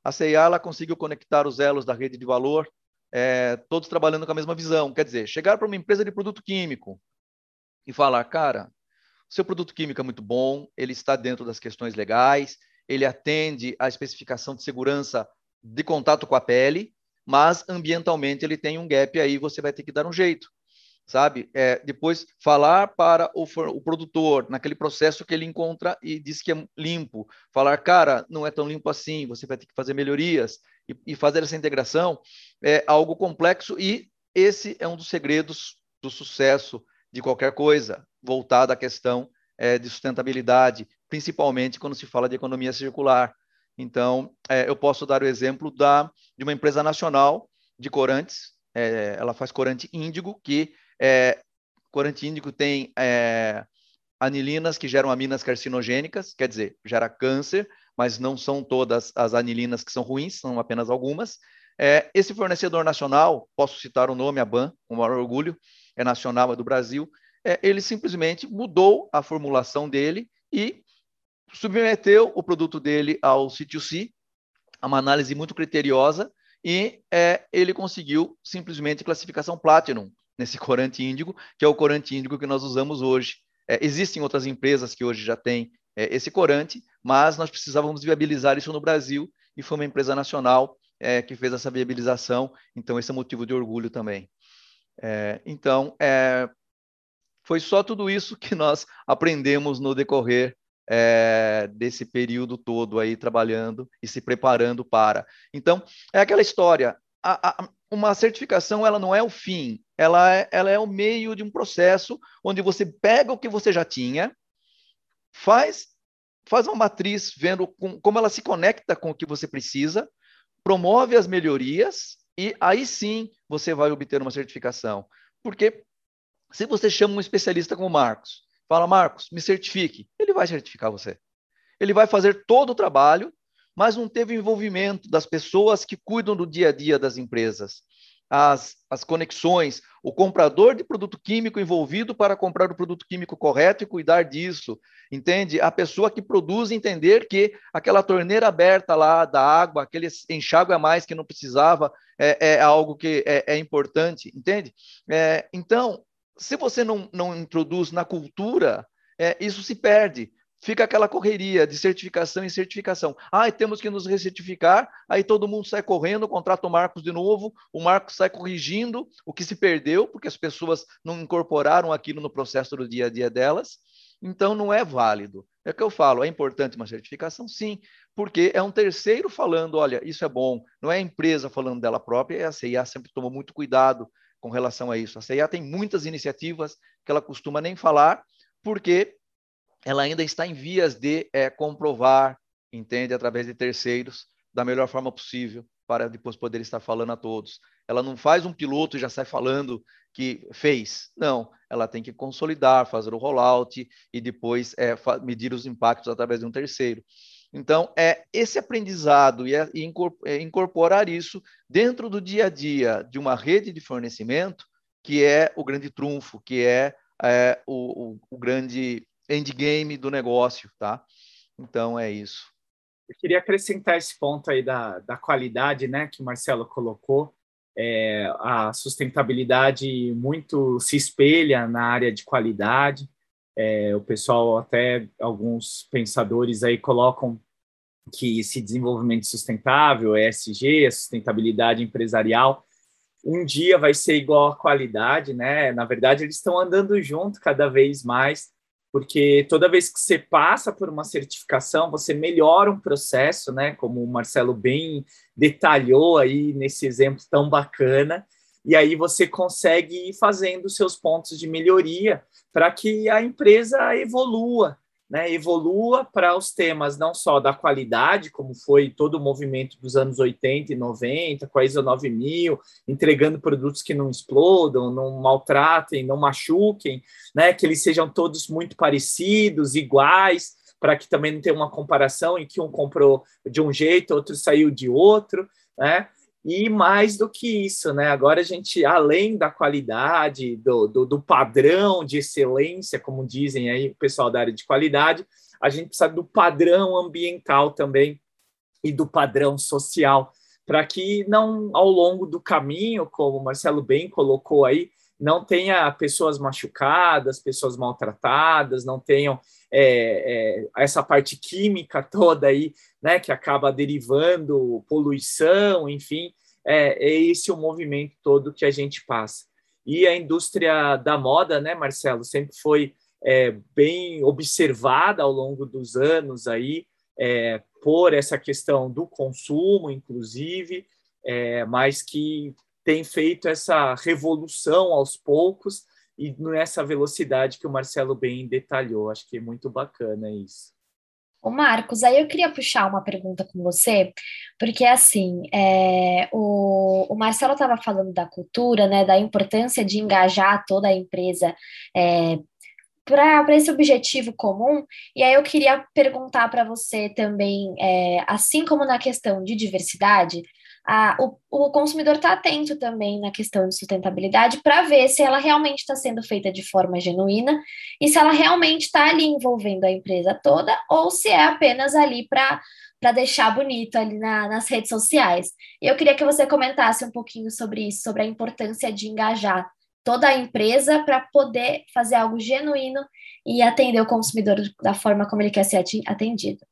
A CIA conseguiu conectar os elos da rede de valor, é, todos trabalhando com a mesma visão. Quer dizer, chegar para uma empresa de produto químico e falar, cara, seu produto químico é muito bom, ele está dentro das questões legais, ele atende à especificação de segurança de contato com a pele, mas ambientalmente ele tem um gap aí, você vai ter que dar um jeito sabe? É, depois falar para o, o, produtor naquele processo que ele encontra e diz que é limpo, falar, cara, não é tão limpo assim, você vai ter que fazer melhorias. e, e fazer essa integração é algo complexo e esse é um dos segredos do sucesso de qualquer coisa voltada à questão é, de sustentabilidade, principalmente quando se fala de economia circular. Então, é, eu posso dar o exemplo da, de uma empresa nacional de corantes, é, ela faz corante índigo, que é, corante índigo tem é, anilinas que geram aminas carcinogênicas, quer dizer, gera câncer, mas não são todas as anilinas que são ruins, são apenas algumas. É, esse fornecedor nacional, posso citar o nome, a BAN, com maior orgulho, é nacional, é do Brasil, é, ele simplesmente mudou a formulação dele e submeteu o produto dele ao C2C, uma análise muito criteriosa, e é, ele conseguiu simplesmente classificação Platinum nesse corante índigo, que é o corante índigo que nós usamos hoje. É, existem outras empresas que hoje já têm é, esse corante, mas nós precisávamos viabilizar isso no Brasil e foi uma empresa nacional é, que fez essa viabilização, então esse é motivo de orgulho também. É, então, é, foi só tudo isso que nós aprendemos no decorrer é, desse período todo aí trabalhando e se preparando para. Então, é aquela história. A, a, uma certificação ela não é o fim, ela é, ela é o meio de um processo onde você pega o que você já tinha, faz faz uma matriz vendo com, como ela se conecta com o que você precisa, promove as melhorias e aí sim você vai obter uma certificação. Porque se você chama um especialista como Marcos, fala, Marcos, me certifique, ele vai certificar você. Ele vai fazer todo o trabalho, mas não teve envolvimento das pessoas que cuidam do dia a dia das empresas as, as conexões, o comprador de produto químico envolvido para comprar o produto químico correto e cuidar disso, entende? A pessoa que produz entender que aquela torneira aberta lá da água, aquele enxágue a mais que não precisava, é, é algo que é, é importante, entende? É, então, se você não, não introduz na cultura, é, isso se perde fica aquela correria de certificação em certificação. Ah, temos que nos recertificar, aí todo mundo sai correndo, contrata o Marcos de novo, o Marcos sai corrigindo o que se perdeu, porque as pessoas não incorporaram aquilo no processo do dia a dia delas. Então, não é válido. É o que eu falo, é importante uma certificação? Sim, porque é um terceiro falando, olha, isso é bom. Não é a empresa falando dela própria, e a CIA sempre tomou muito cuidado com relação a isso. A CIA tem muitas iniciativas que ela costuma nem falar, porque ela ainda está em vias de é, comprovar, entende, através de terceiros, da melhor forma possível, para depois poder estar falando a todos. Ela não faz um piloto e já sai falando que fez. Não, ela tem que consolidar, fazer o rollout e depois é, medir os impactos através de um terceiro. Então, é esse aprendizado e, é, é, incorporar isso dentro do dia a dia de uma rede de fornecimento que é o grande trunfo, que é, é o, o, o grande endgame do negócio, tá? Então é isso. Eu queria acrescentar esse ponto aí da, da qualidade, né, que o Marcelo colocou. É, a sustentabilidade muito se espelha na área de qualidade. É, o pessoal, até alguns pensadores aí colocam que esse desenvolvimento sustentável, ESG, a sustentabilidade empresarial, um dia vai ser igual à qualidade, né? Na verdade, eles estão andando junto cada vez mais porque toda vez que você passa por uma certificação, você melhora um processo, né? Como o Marcelo bem detalhou aí nesse exemplo tão bacana, e aí você consegue ir fazendo seus pontos de melhoria para que a empresa evolua, né, evolua para os temas não só da qualidade, como foi todo o movimento dos anos 80 e 90, com a ISO 9000, entregando produtos que não explodam, não maltratem, não machuquem, né, que eles sejam todos muito parecidos, iguais, para que também não tenha uma comparação em que um comprou de um jeito, outro saiu de outro, né? E mais do que isso, né? Agora a gente, além da qualidade, do, do, do, padrão de excelência, como dizem aí o pessoal da área de qualidade, a gente precisa do padrão ambiental também e do padrão social, para que não, ao longo do caminho, como o Marcelo bem colocou aí, não tenha pessoas machucadas, pessoas maltratadas, não tenham é, é, essa parte química toda aí, né, que acaba derivando poluição, enfim, é, é esse o movimento todo que a gente passa. E a indústria da moda, né, Marcelo, sempre foi é, bem observada ao longo dos anos aí, é, por essa questão do consumo, inclusive, é, mas que tem feito essa revolução aos poucos e nessa velocidade que o Marcelo bem detalhou. Acho que é muito bacana isso. O Marcos, aí eu queria puxar uma pergunta com você, porque assim, é, o, o, Marcelo estava falando da cultura, né, da importância de engajar toda a empresa é, para esse objetivo comum, e aí eu queria perguntar para você também, é, assim como na questão de diversidade, a, o, o consumidor está atento também na questão de sustentabilidade para ver se ela realmente está sendo feita de forma genuína e se ela realmente está ali envolvendo a empresa toda ou se é apenas ali para para deixar bonito ali na, nas redes sociais. Eu queria que você comentasse um pouquinho sobre isso, sobre a importância de engajar toda a empresa para poder fazer algo genuíno e atender o consumidor da forma como ele quer ser atendido.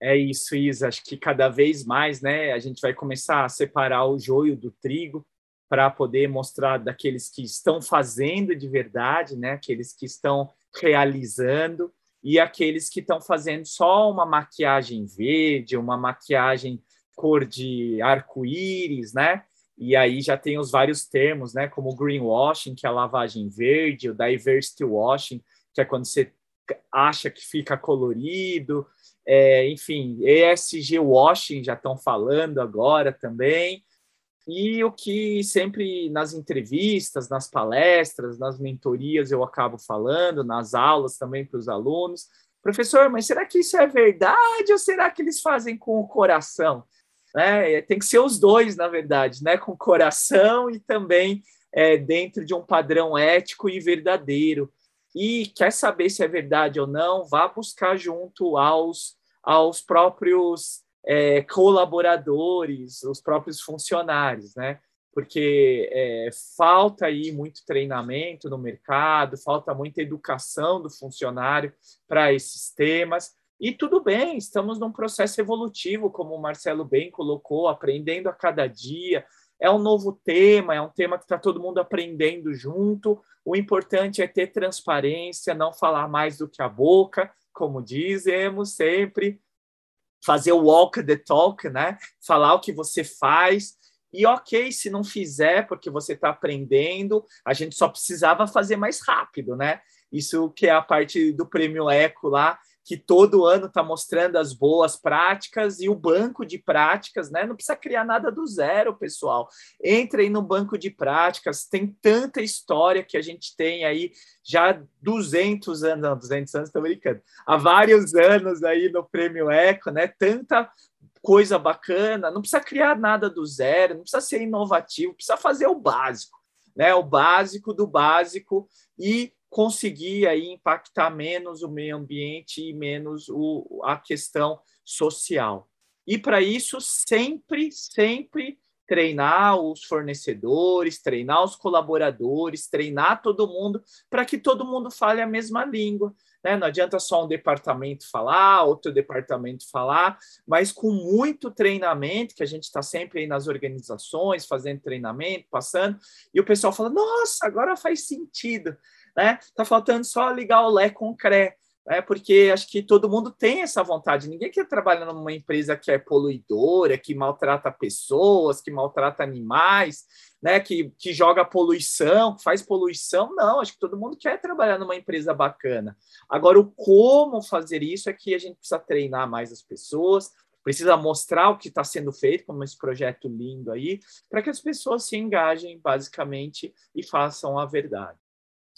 É isso, Isa. Acho que cada vez mais, né, a gente vai começar a separar o joio do trigo para poder mostrar daqueles que estão fazendo de verdade, né, aqueles que estão realizando e aqueles que estão fazendo só uma maquiagem verde, uma maquiagem cor de arco-íris, né? E aí já tem os vários termos, né, como greenwashing, que é a lavagem verde, o diversity washing, que é quando você acha que fica colorido, é, enfim, ESG washing já estão falando agora também. E o que sempre nas entrevistas, nas palestras, nas mentorias eu acabo falando, nas aulas também para os alunos, professor, mas será que isso é verdade ou será que eles fazem com o coração? É, tem que ser os dois, na verdade, né? com o coração e também é, dentro de um padrão ético e verdadeiro. E quer saber se é verdade ou não, vá buscar junto aos aos próprios é, colaboradores, os próprios funcionários, né? Porque é, falta aí muito treinamento no mercado, falta muita educação do funcionário para esses temas. E tudo bem, estamos num processo evolutivo, como o Marcelo bem colocou, aprendendo a cada dia. É um novo tema, é um tema que está todo mundo aprendendo junto. O importante é ter transparência, não falar mais do que a boca, como dizemos sempre, fazer o walk the talk, né? Falar o que você faz. E ok, se não fizer, porque você está aprendendo, a gente só precisava fazer mais rápido, né? Isso que é a parte do prêmio Eco lá, que todo ano está mostrando as boas práticas e o banco de práticas, né? Não precisa criar nada do zero, pessoal. Entre aí no banco de práticas, tem tanta história que a gente tem aí já 200 anos, não, 200 anos, estou brincando, há vários anos aí no Prêmio Eco, né? Tanta coisa bacana, não precisa criar nada do zero, não precisa ser inovativo, precisa fazer o básico, né? O básico do básico e conseguir aí impactar menos o meio ambiente e menos o, a questão social. E para isso, sempre, sempre treinar os fornecedores, treinar os colaboradores, treinar todo mundo para que todo mundo fale a mesma língua. Né? Não adianta só um departamento falar, outro departamento falar, mas com muito treinamento, que a gente está sempre aí nas organizações fazendo treinamento, passando, e o pessoal fala: nossa, agora faz sentido né? Tá faltando só ligar o Lé com o né? Porque acho que todo mundo tem essa vontade. Ninguém quer trabalhar numa empresa que é poluidora, que maltrata pessoas, que maltrata animais, né? Que, que joga poluição, que faz poluição. Não, acho que todo mundo quer trabalhar numa empresa bacana. Agora, o como fazer isso é que a gente precisa treinar mais as pessoas, precisa mostrar o que está sendo feito, como esse projeto lindo aí, para que as pessoas se engajem basicamente e façam a verdade.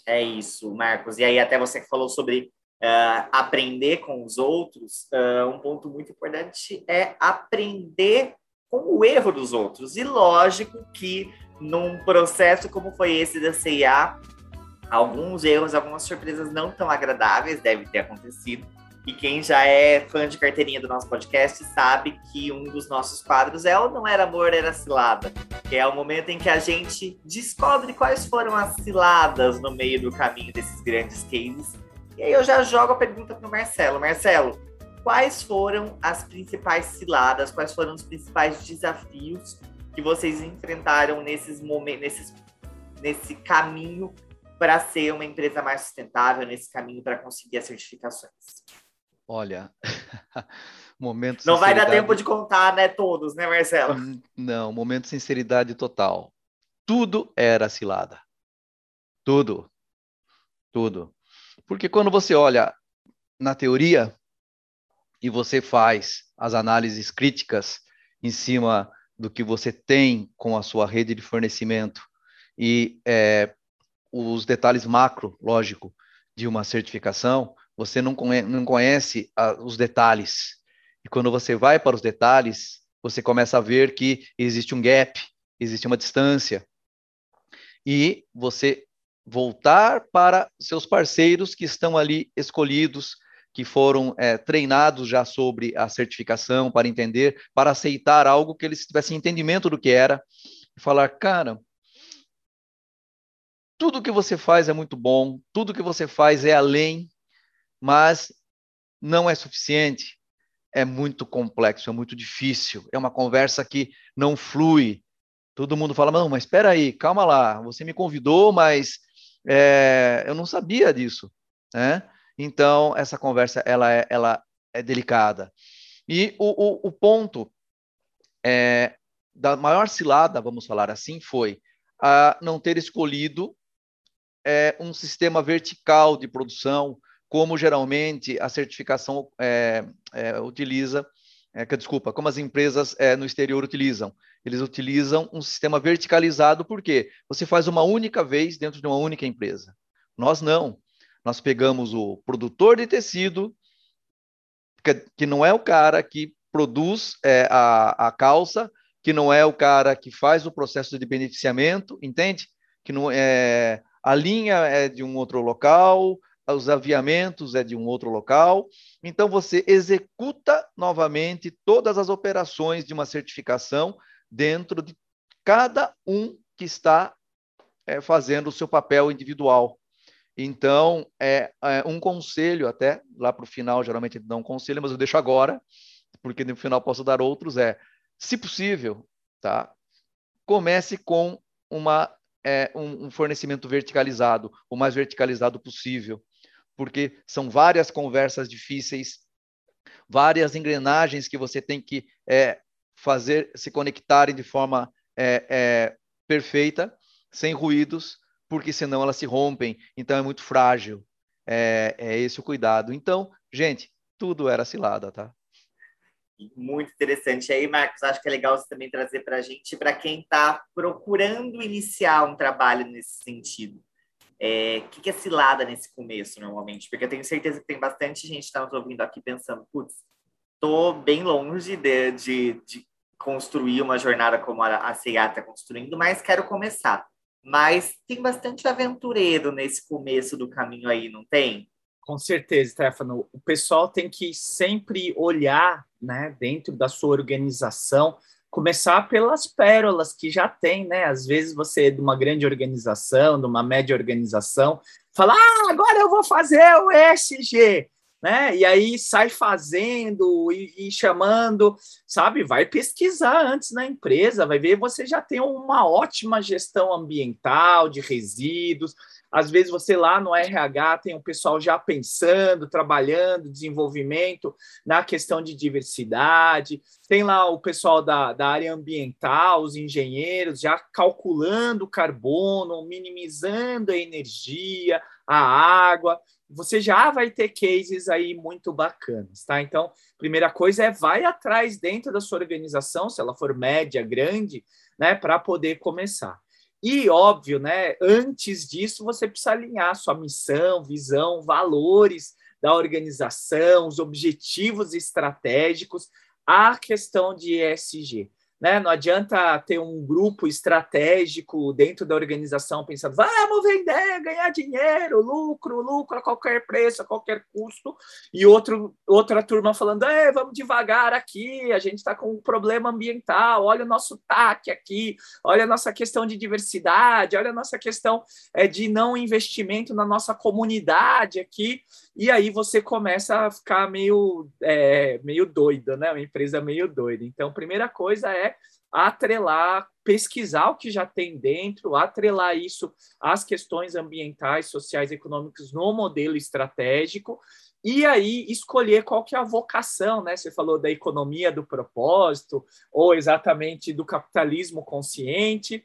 É isso, Marcos. E aí, até você que falou sobre uh, aprender com os outros, uh, um ponto muito importante é aprender com o erro dos outros. E lógico que num processo como foi esse da CIA, alguns erros, algumas surpresas não tão agradáveis devem ter acontecido. E quem já é fã de carteirinha do nosso podcast sabe que um dos nossos quadros é o Não Era Amor, Era Cilada, que é o momento em que a gente descobre quais foram as ciladas no meio do caminho desses grandes cases. E aí eu já jogo a pergunta para o Marcelo. Marcelo, quais foram as principais ciladas, quais foram os principais desafios que vocês enfrentaram nesses momentos, nesses, nesse caminho para ser uma empresa mais sustentável, nesse caminho para conseguir as certificações? Olha, momento. Não vai dar tempo de contar, né, todos, né, Marcelo? Hum, não, momento de sinceridade total. Tudo era cilada. Tudo. Tudo. Porque quando você olha na teoria e você faz as análises críticas em cima do que você tem com a sua rede de fornecimento e é, os detalhes macro, lógico, de uma certificação, você não conhece, não conhece a, os detalhes. E quando você vai para os detalhes, você começa a ver que existe um gap, existe uma distância. E você voltar para seus parceiros que estão ali escolhidos, que foram é, treinados já sobre a certificação, para entender, para aceitar algo que eles tivessem entendimento do que era, e falar, cara, tudo que você faz é muito bom, tudo que você faz é além, mas não é suficiente. É muito complexo, é muito difícil. É uma conversa que não flui. Todo mundo fala, não, mas espera aí, calma lá. Você me convidou, mas é, eu não sabia disso, né? Então essa conversa ela é, ela é delicada. E o, o, o ponto é, da maior cilada, vamos falar assim, foi a não ter escolhido é, um sistema vertical de produção, como geralmente a certificação é, é, utiliza, é, que, desculpa, como as empresas é, no exterior utilizam. Eles utilizam um sistema verticalizado, porque você faz uma única vez dentro de uma única empresa. Nós não. Nós pegamos o produtor de tecido, que, que não é o cara que produz é, a, a calça, que não é o cara que faz o processo de beneficiamento, entende? Que não é a linha é de um outro local, os aviamentos é de um outro local. Então, você executa novamente todas as operações de uma certificação dentro de cada um que está é, fazendo o seu papel individual. Então, é, é um conselho, até lá para o final, geralmente dá um conselho, mas eu deixo agora, porque no final posso dar outros, é, se possível, tá? comece com uma é, um, um fornecimento verticalizado, o mais verticalizado possível, porque são várias conversas difíceis, várias engrenagens que você tem que é, fazer se conectarem de forma é, é, perfeita, sem ruídos, porque senão elas se rompem, então é muito frágil. É, é esse o cuidado. Então, gente, tudo era cilada, tá? muito interessante. Aí, Marcos, acho que é legal você também trazer para a gente, para quem está procurando iniciar um trabalho nesse sentido. É, que, que é cilada nesse começo, normalmente? Porque eu tenho certeza que tem bastante gente que está nos ouvindo aqui pensando, putz, estou bem longe de, de, de, construir uma jornada como a, a CIA está construindo, mas quero começar. Mas tem bastante aventureiro nesse começo do caminho aí, não tem? Com certeza, Stefano. O pessoal tem que sempre olhar né, dentro da sua organização, começar pelas pérolas que já tem, né? Às vezes você é de uma grande organização, de uma média organização, fala, ah, agora eu vou fazer o SG, né? E aí sai fazendo e, e, chamando, sabe? Vai pesquisar antes na empresa, vai ver você já tem uma ótima gestão ambiental de resíduos, às vezes você lá no RH tem o pessoal já pensando, trabalhando, desenvolvimento na questão de diversidade, tem lá o pessoal da, da área ambiental, os engenheiros já calculando o carbono, minimizando a energia, a água. Você já vai ter cases aí muito bacanas, tá? Então, primeira coisa é vai atrás dentro da sua organização, se ela for média, grande, né, para poder começar. E, óbvio, né, antes disso, você precisa alinhar sua missão, visão, valores da organização, os objetivos estratégicos, a questão de ESG. Né? Não adianta ter um grupo estratégico dentro da organização pensando, vamos vender, ganhar dinheiro, lucro, lucro a qualquer preço, a qualquer custo, e outro, outra turma falando, vamos devagar aqui, a gente está com um problema ambiental, olha o nosso TAC aqui, olha a nossa questão de diversidade, olha a nossa questão é, de não investimento na nossa comunidade aqui, e aí você começa a ficar meio, é, meio doida, né? Uma empresa meio doida. Então, primeira coisa é atrelar, pesquisar o que já tem dentro, atrelar isso às questões ambientais, sociais, econômicas no modelo estratégico e aí escolher qual que é a vocação, né? Você falou da economia do propósito, ou exatamente do capitalismo consciente,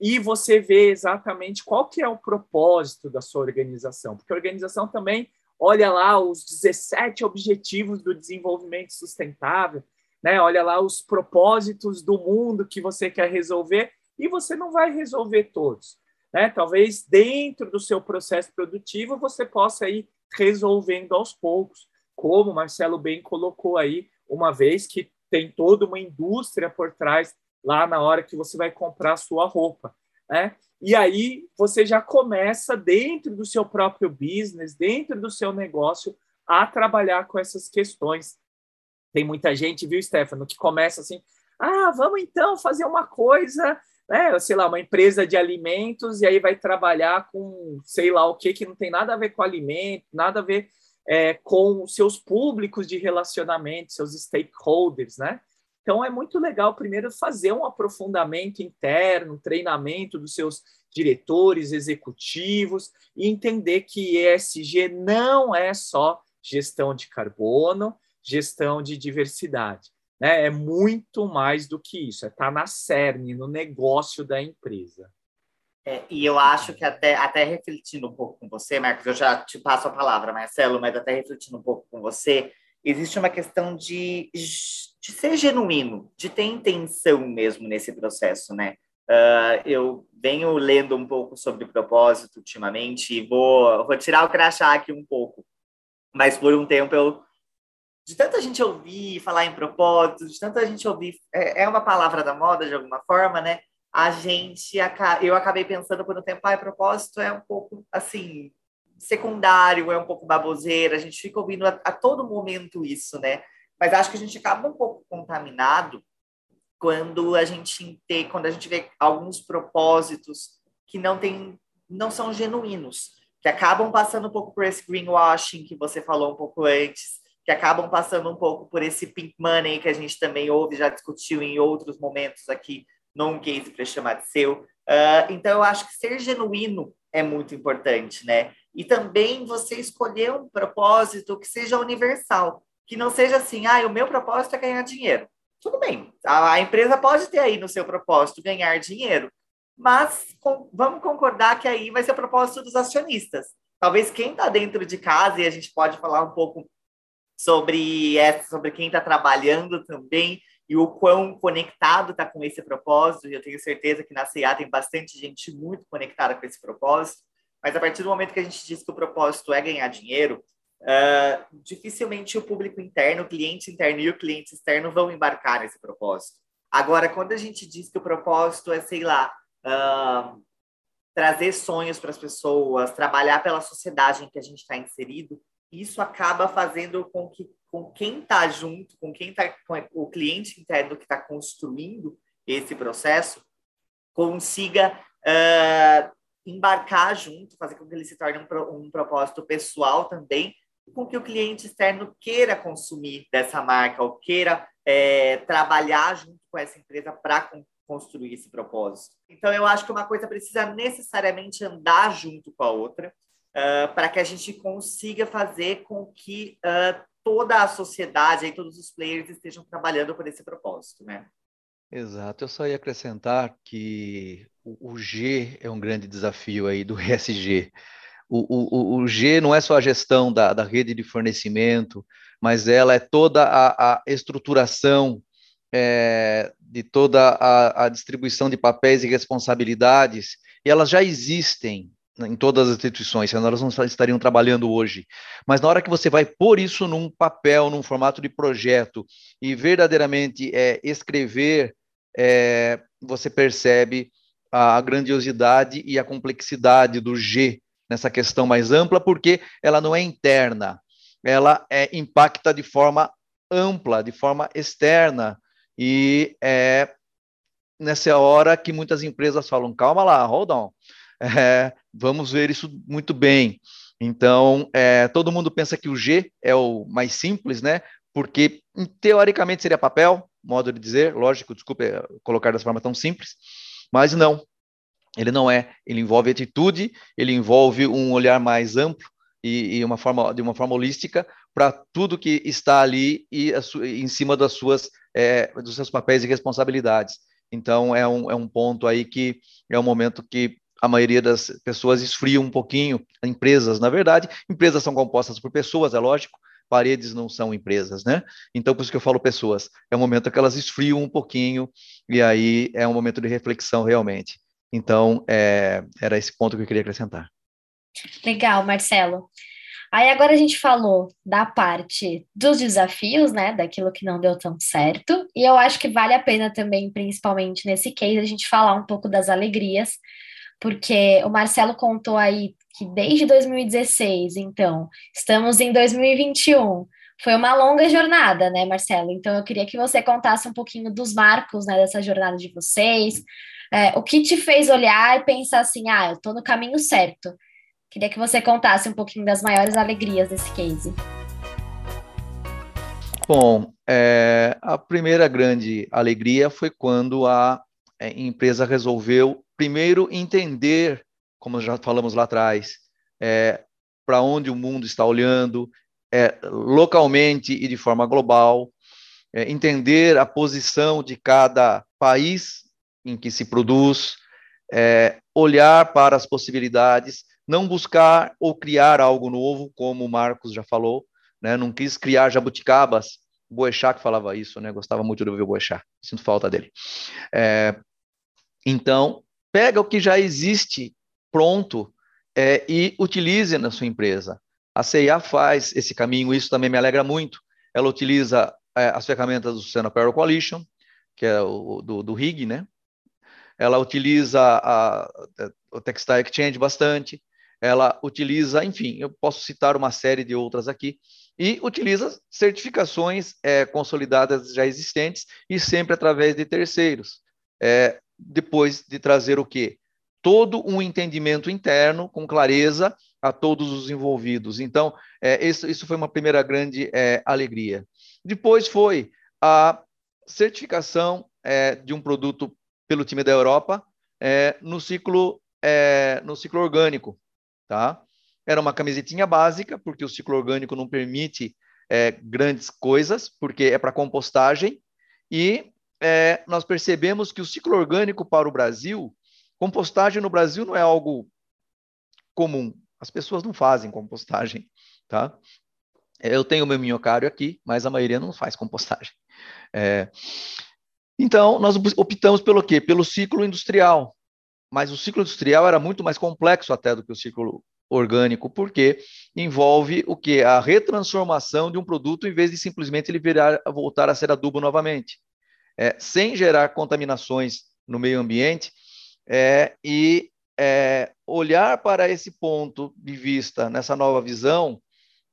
e você vê exatamente qual que é o propósito da sua organização, porque a organização também olha lá os 17 objetivos do desenvolvimento sustentável, né? Olha lá os propósitos do mundo que você quer resolver e você não vai resolver todos, né? Talvez dentro do seu processo produtivo você possa ir resolvendo aos poucos, como Marcelo bem colocou aí, uma vez que tem toda uma indústria por trás lá na hora que você vai comprar sua roupa, né? E aí você já começa dentro do seu próprio business, dentro do seu negócio, a trabalhar com essas questões. Tem muita gente, viu, Stefano, que começa assim: ah, vamos então fazer uma coisa né, sei lá, uma empresa de alimentos e aí vai trabalhar com sei lá o que que não tem nada a ver com alimento, nada a ver é, com seus públicos de relacionamento, seus stakeholders, né? Então é muito legal primeiro fazer um aprofundamento interno, treinamento dos seus diretores executivos e entender que ESG não é só gestão de carbono, gestão de diversidade né? É muito mais do que isso, é estar tá na cerne, no negócio da empresa. É, e eu acho que até, até refletindo um pouco com você, Marcos, eu já te passo a palavra, Marcelo, mas até refletindo um pouco com você, existe uma questão de, de ser genuíno, de ter intenção mesmo nesse processo, né? Uh, eu venho lendo um pouco sobre propósito ultimamente e vou, vou tirar o crachá aqui um pouco, mas por um tempo eu de tanta gente ouvir falar em propósito, de tanta gente ouvir, é, é uma palavra da moda de alguma forma, né? A gente, eu acabei pensando por um tempo, ah, propósito é um pouco assim secundário, é um pouco baboseira, a gente fica ouvindo a, a todo momento isso, né? Mas acho que a gente acaba um pouco contaminado quando a gente tem, quando a gente vê alguns propósitos que não tem, não são genuínos, que acabam passando um pouco por esse greenwashing que você falou um pouco antes, que acabam passando um pouco por esse pink money que a gente também ouve, já discutiu em outros momentos aqui num case para chamar de seu. Uh, então, eu acho que ser genuíno é muito importante, né? E também você escolher um propósito que seja universal, que não seja assim, ah, o meu propósito é ganhar dinheiro. Tudo bem, a, a empresa pode ter aí no seu propósito ganhar dinheiro, mas com, vamos concordar que aí vai ser o propósito dos acionistas. Talvez quem está dentro de casa, e a gente pode falar um pouco sobre essa, sobre quem está trabalhando também e o quão conectado está com esse propósito. Eu tenho certeza que na CA tem bastante gente muito conectada com esse propósito. Mas a partir do momento que a gente diz que o propósito é ganhar dinheiro, uh, dificilmente o público interno, o cliente interno e o cliente externo vão embarcar nesse propósito. Agora, quando a gente diz que o propósito é, sei lá, uh, trazer sonhos para as pessoas, trabalhar pela sociedade em que a gente está inserido, isso acaba fazendo com que com quem está junto, com quem está com o cliente interno que está construindo esse processo, consiga uh, embarcar junto, fazer com que ele se torne um, um propósito pessoal também, com que o cliente externo queira consumir dessa marca ou queira é, trabalhar junto com essa empresa para construir esse propósito. Então, eu acho que uma coisa precisa necessariamente andar junto com a outra uh, para que a gente consiga fazer com que uh, toda a sociedade e todos os players estejam trabalhando por esse propósito, né? Exato, eu só ia acrescentar que o, o G é um grande desafio aí do ESG. O, o, o, G não é só a gestão da, da rede de fornecimento, mas ela é toda a, a estruturação é, de toda a, a, distribuição de papéis e responsabilidades, e elas já existem em todas as instituições, senão elas não estariam trabalhando hoje. Mas na hora que você vai pôr isso num papel, num formato de projeto, e verdadeiramente é, escrever, é, você percebe a grandiosidade e a complexidade do G nessa questão mais ampla, porque ela não é interna, ela é, impacta de forma ampla, de forma externa, e é nessa hora que muitas empresas falam, calma lá, hold on, é, vamos ver isso muito bem. Então, é, todo mundo pensa que o G é o mais simples, né? Porque teoricamente seria papel, modo de dizer, lógico, desculpe é, colocar dessa forma tão simples, mas não. Ele não é. Ele envolve atitude, ele envolve um olhar mais amplo e, e uma forma, de uma forma holística para tudo que está ali e em cima das suas, é, dos seus papéis e responsabilidades. Então, é um, é um ponto aí que é um momento que a maioria das pessoas esfria um pouquinho, empresas, na verdade, empresas são compostas por pessoas, é lógico, paredes não são empresas, né? Então, por isso que eu falo pessoas, é um momento que elas esfriam um pouquinho, e aí é um momento de reflexão realmente. Então, é, era esse ponto que eu queria acrescentar. Legal, Marcelo. Aí agora a gente falou da parte dos desafios, né, daquilo que não deu tão certo, e eu acho que vale a pena também, principalmente nesse case, a gente falar um pouco das alegrias, porque o Marcelo contou aí que desde 2016, então, estamos em 2021. Foi uma longa jornada, né, Marcelo? Então eu queria que você contasse um pouquinho dos marcos, né, dessa jornada de vocês, é, o que te fez olhar e pensar assim, ah, eu estou no caminho certo. Queria que você contasse um pouquinho das maiores alegrias desse case. Bom, é, a primeira grande alegria foi quando a é, empresa resolveu primeiro entender, como já falamos lá atrás, é, para onde o mundo está olhando, é, localmente e de forma global, é, entender a posição de cada país em que se produz, é, olhar para as possibilidades não buscar ou criar algo novo, como o Marcos já falou, né? não quis criar jabuticabas, Boechat que falava isso, né? gostava muito de ouvir o Boechat, sinto falta dele. É, então, pega o que já existe pronto é, e utilize na sua empresa. A CIA faz esse caminho, isso também me alegra muito. Ela utiliza é, as ferramentas do Sena Power Coalition, que é o do, do RIG, né? Ela utiliza a, a, o Textile Exchange bastante, ela utiliza, enfim, eu posso citar uma série de outras aqui, e utiliza certificações é, consolidadas já existentes e sempre através de terceiros. É, depois de trazer o quê? Todo um entendimento interno com clareza a todos os envolvidos. Então, é, isso, isso foi uma primeira grande é, alegria. Depois foi a certificação é, de um produto pelo time da Europa é, no ciclo é, no ciclo orgânico tá? Era uma camisetinha básica, porque o ciclo orgânico não permite é, grandes coisas, porque é para compostagem, e é, nós percebemos que o ciclo orgânico para o Brasil, compostagem no Brasil não é algo comum, as pessoas não fazem compostagem, tá? Eu tenho meu minhocário aqui, mas a maioria não faz compostagem. É, então, nós optamos pelo quê? Pelo ciclo industrial, mas o ciclo industrial era muito mais complexo até do que o ciclo orgânico, porque envolve o que? A retransformação de um produto em vez de simplesmente ele virar, voltar a ser adubo novamente, é, sem gerar contaminações no meio ambiente é, e é, olhar para esse ponto de vista, nessa nova visão,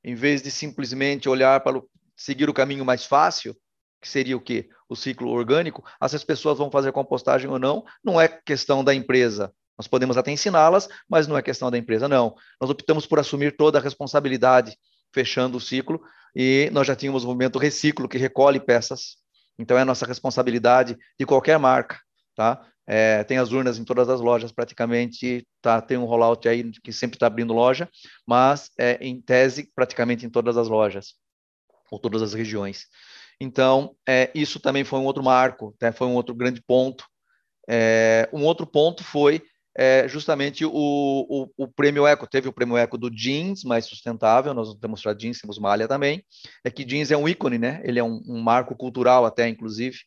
em vez de simplesmente olhar para o, seguir o caminho mais fácil, que seria o quê? O ciclo orgânico, essas pessoas vão fazer compostagem ou não, não é questão da empresa. Nós podemos até ensiná-las, mas não é questão da empresa, não. Nós optamos por assumir toda a responsabilidade, fechando o ciclo, e nós já tínhamos o movimento Reciclo, que recolhe peças, então é nossa responsabilidade de qualquer marca, tá? É, tem as urnas em todas as lojas praticamente, tá? Tem um rollout aí que sempre está abrindo loja, mas é, em tese praticamente em todas as lojas ou todas as regiões. Então, é, isso também foi um outro marco, né? foi um outro grande ponto. É, um outro ponto foi é, justamente o, o, o, prêmio Eco. Teve o prêmio Eco do jeans mais sustentável, nós temos para jeans, temos malha também. É que jeans é um ícone, né? Ele é um, um marco cultural até, inclusive.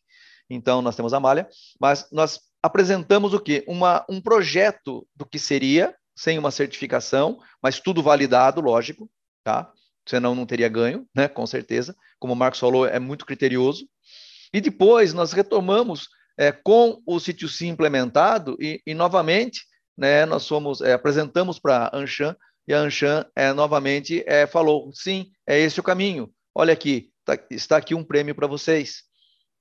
Então, nós temos a malha. Mas nós apresentamos o quê? Uma, um projeto do que seria, sem uma certificação, mas tudo validado, lógico, tá? senão não teria ganho, né? Com certeza. Como o Marcos falou, é muito criterioso. E depois nós retomamos é, com o sítio sim implementado e, e novamente, né? Nós é, apresentamos para a Anshan e a Anshan é, novamente é, falou, sim, é esse o caminho. Olha aqui, tá, está aqui um prêmio para vocês.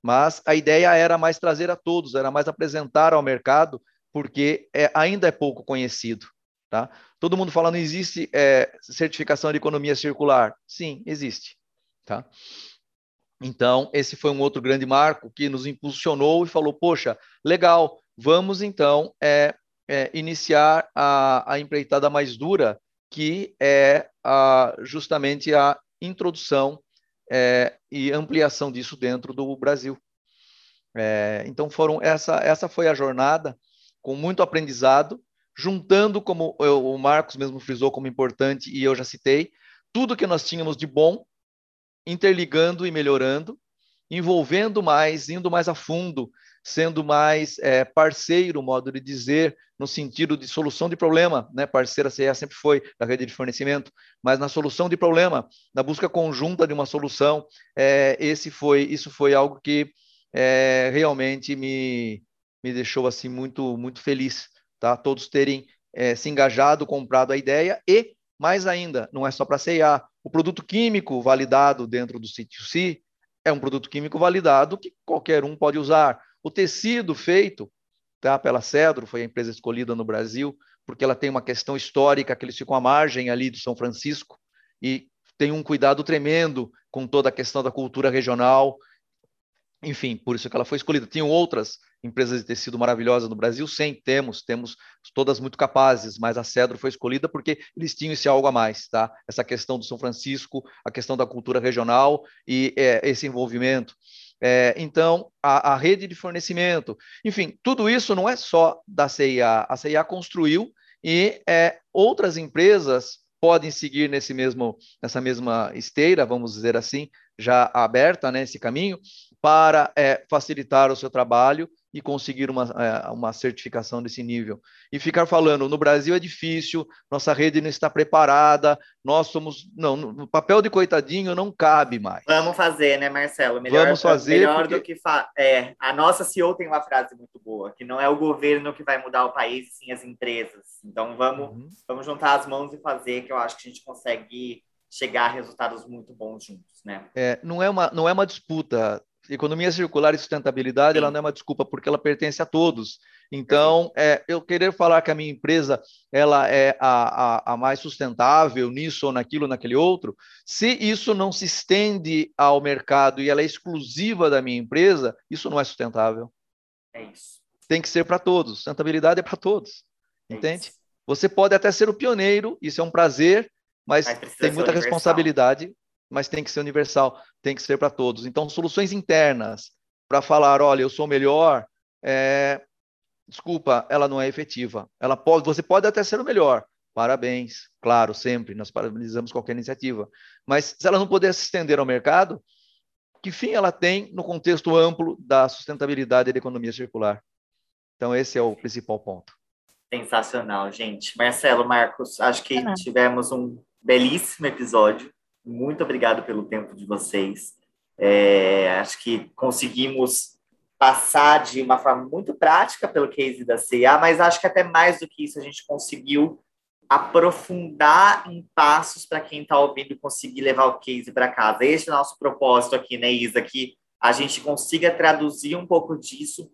Mas a ideia era mais trazer a todos, era mais apresentar ao mercado, porque é, ainda é pouco conhecido. Tá? Todo mundo fala, não existe é, certificação de economia circular. Sim, existe. Tá? Então, esse foi um outro grande marco que nos impulsionou e falou: poxa, legal, vamos então é, é, iniciar a, a empreitada mais dura, que é a, justamente a introdução é, e ampliação disso dentro do Brasil. É, então foram essa essa foi a jornada com muito aprendizado, juntando como eu, o Marcos mesmo frisou como importante e eu já citei tudo que nós tínhamos de bom, interligando e melhorando, envolvendo mais, indo mais a fundo, sendo mais é, parceiro, modo de dizer, no sentido de solução de problema, né? Parceira CEA sempre foi da rede de fornecimento, mas na solução de problema, na busca conjunta de uma solução, é, esse foi, isso foi algo que é, realmente me, me deixou assim muito, muito feliz, tá? Todos terem é, se engajado, comprado a ideia e mais ainda, não é só para CEA, o produto químico validado dentro do C2C é um produto químico validado que qualquer um pode usar. O tecido feito tá, pela Cedro, foi a empresa escolhida no Brasil, porque ela tem uma questão histórica, que eles ficam à margem ali do São Francisco, e tem um cuidado tremendo com toda a questão da cultura regional. Enfim, por isso que ela foi escolhida. Tinham outras empresas de tecido maravilhosas no Brasil? Sim, temos, temos todas muito capazes, mas a Cedro foi escolhida porque eles tinham esse algo a mais, tá? Essa questão do São Francisco, a questão da cultura regional e é, esse envolvimento. É, então, a, a, rede de fornecimento, enfim, tudo isso não é só da CIA. A CIA construiu e é, outras empresas podem seguir nesse mesmo, nessa mesma esteira, vamos dizer assim, já aberta nesse né, caminho, para é, facilitar o seu trabalho e conseguir uma, é, uma certificação desse nível. E ficar falando, no Brasil é difícil, nossa rede não está preparada, nós somos. Não, no papel de coitadinho não cabe mais. Vamos fazer, né, Marcelo? Melhor, Vamos fazer. Melhor porque... do que. Fa... É, a nossa CEO tem uma frase muito boa, que não é o governo que vai mudar o país, sim as empresas. Então vamos, uhum. vamos juntar as mãos e fazer, que eu acho que a gente consegue chegar a resultados muito bons juntos, né? É, não, é uma, não é uma disputa economia circular e sustentabilidade, Sim. ela não é uma desculpa porque ela pertence a todos. Então, é, eu querer falar que a minha empresa ela é a, a, a, mais sustentável nisso ou naquilo, naquele outro, se isso não se estende ao mercado e ela é exclusiva da minha empresa, isso não é sustentável. É isso. Tem que ser para todos. Sustentabilidade é para todos. É entende? Isso. Você pode até ser o pioneiro, isso é um prazer, mas, mas tem muita responsabilidade mas tem que ser universal, tem que ser para todos. Então, soluções internas para falar, olha, eu sou melhor, é... desculpa, ela não é efetiva. Ela pode, você pode até ser o melhor. Parabéns, claro, sempre nós parabenizamos qualquer iniciativa. Mas se ela não puder se estender ao mercado, que fim ela tem no contexto amplo da sustentabilidade e da economia circular? Então, esse é o principal ponto. Sensacional, gente. Marcelo, Marcos, acho que tivemos um belíssimo episódio. Muito obrigado pelo tempo de vocês. É, acho que conseguimos passar de uma forma muito prática pelo case da CIA, mas acho que até mais do que isso, a gente conseguiu aprofundar em passos para quem está ouvindo conseguir levar o case para casa. Esse é o nosso propósito aqui, né, Isa? Que a gente consiga traduzir um pouco disso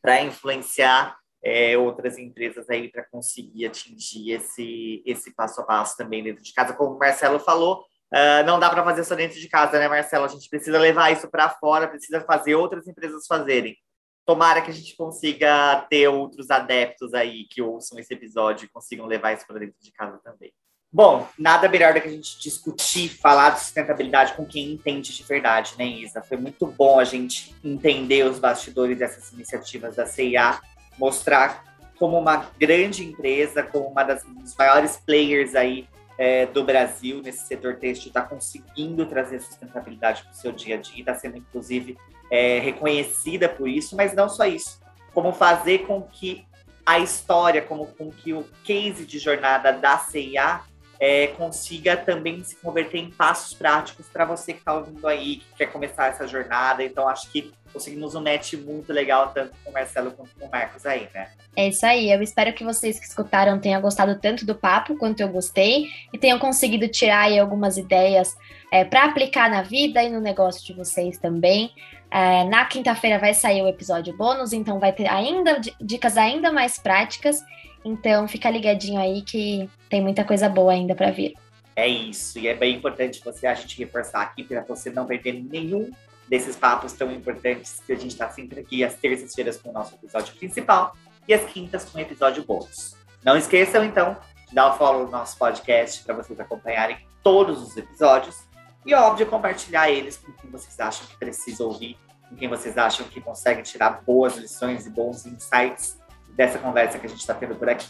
para influenciar é, outras empresas aí para conseguir atingir esse, esse passo a passo também dentro de casa. Como o Marcelo falou, Uh, não dá para fazer só dentro de casa, né, Marcelo? A gente precisa levar isso para fora, precisa fazer outras empresas fazerem. Tomara que a gente consiga ter outros adeptos aí que ouçam esse episódio e consigam levar isso para dentro de casa também. Bom, nada melhor do que a gente discutir, falar de sustentabilidade com quem entende de verdade, né, Isa? Foi muito bom a gente entender os bastidores dessas iniciativas da CIA, mostrar como uma grande empresa, como uma das dos maiores players aí é, do Brasil nesse setor têxtil está conseguindo trazer sustentabilidade para o seu dia a dia, está sendo inclusive é, reconhecida por isso, mas não só isso, como fazer com que a história, como com que o case de jornada da CIA é, consiga também se converter em passos práticos para você que está ouvindo aí, que quer começar essa jornada. Então, acho que conseguimos um match muito legal, tanto com o Marcelo quanto com o Marcos aí, né? É isso aí. Eu espero que vocês que escutaram tenham gostado tanto do papo quanto eu gostei e tenham conseguido tirar aí algumas ideias é, para aplicar na vida e no negócio de vocês também. É, na quinta-feira vai sair o episódio bônus, então vai ter ainda dicas ainda mais práticas. Então fica ligadinho aí que tem muita coisa boa ainda para vir. É isso, e é bem importante você a gente reforçar aqui para você não perder nenhum desses papos tão importantes que a gente está sempre aqui às terças-feiras com o nosso episódio principal e às quintas com o episódio bônus. Não esqueçam, então, dar o follow no nosso podcast para vocês acompanharem todos os episódios. E, óbvio, compartilhar eles com quem vocês acham que precisa ouvir, com quem vocês acham que consegue tirar boas lições e bons insights dessa conversa que a gente está tendo por aqui.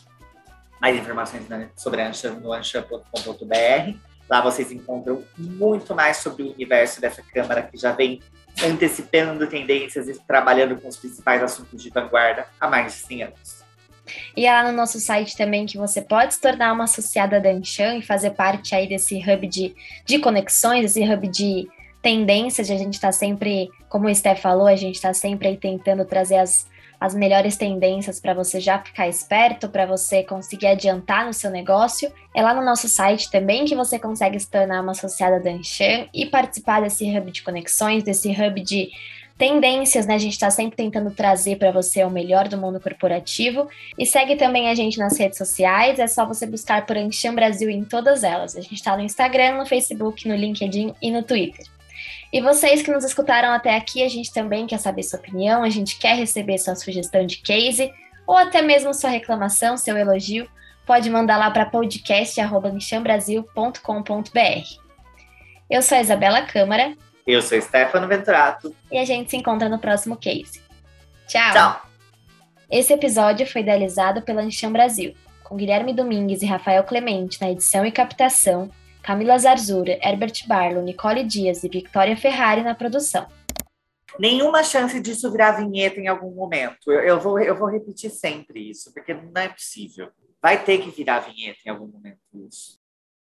Mais informações sobre a Anshan no anshan.com.br. Lá vocês encontram muito mais sobre o universo dessa Câmara que já vem antecipando tendências e trabalhando com os principais assuntos de vanguarda há mais de 100 anos. E é lá no nosso site também que você pode se tornar uma associada da Anshan e fazer parte aí desse hub de, de conexões, esse hub de tendências. A gente está sempre, como o Steph falou, a gente está sempre aí tentando trazer as, as melhores tendências para você já ficar esperto, para você conseguir adiantar no seu negócio. É lá no nosso site também que você consegue se tornar uma associada da Anshan e participar desse hub de conexões, desse hub de tendências, né? A gente está sempre tentando trazer para você o melhor do mundo corporativo. E segue também a gente nas redes sociais, é só você buscar por Anshan Brasil em todas elas. A gente está no Instagram, no Facebook, no LinkedIn e no Twitter. E vocês que nos escutaram até aqui, a gente também quer saber sua opinião, a gente quer receber sua sugestão de case ou até mesmo sua reclamação, seu elogio, pode mandar lá para podcast@enchambrasil.com.br. Eu sou a Isabela Câmara. Eu sou Stefano Venturato. E a gente se encontra no próximo case. Tchau. Tchau. Esse episódio foi idealizado pela Enxam Brasil, com Guilherme Domingues e Rafael Clemente na edição e captação, Camila Zarzura, Herbert Barlow, Nicole Dias e Victoria Ferrari na produção. Nenhuma chance disso virar vinheta em algum momento. Eu, eu, vou, eu vou repetir sempre isso, porque não é possível. Vai ter que virar vinheta em algum momento isso.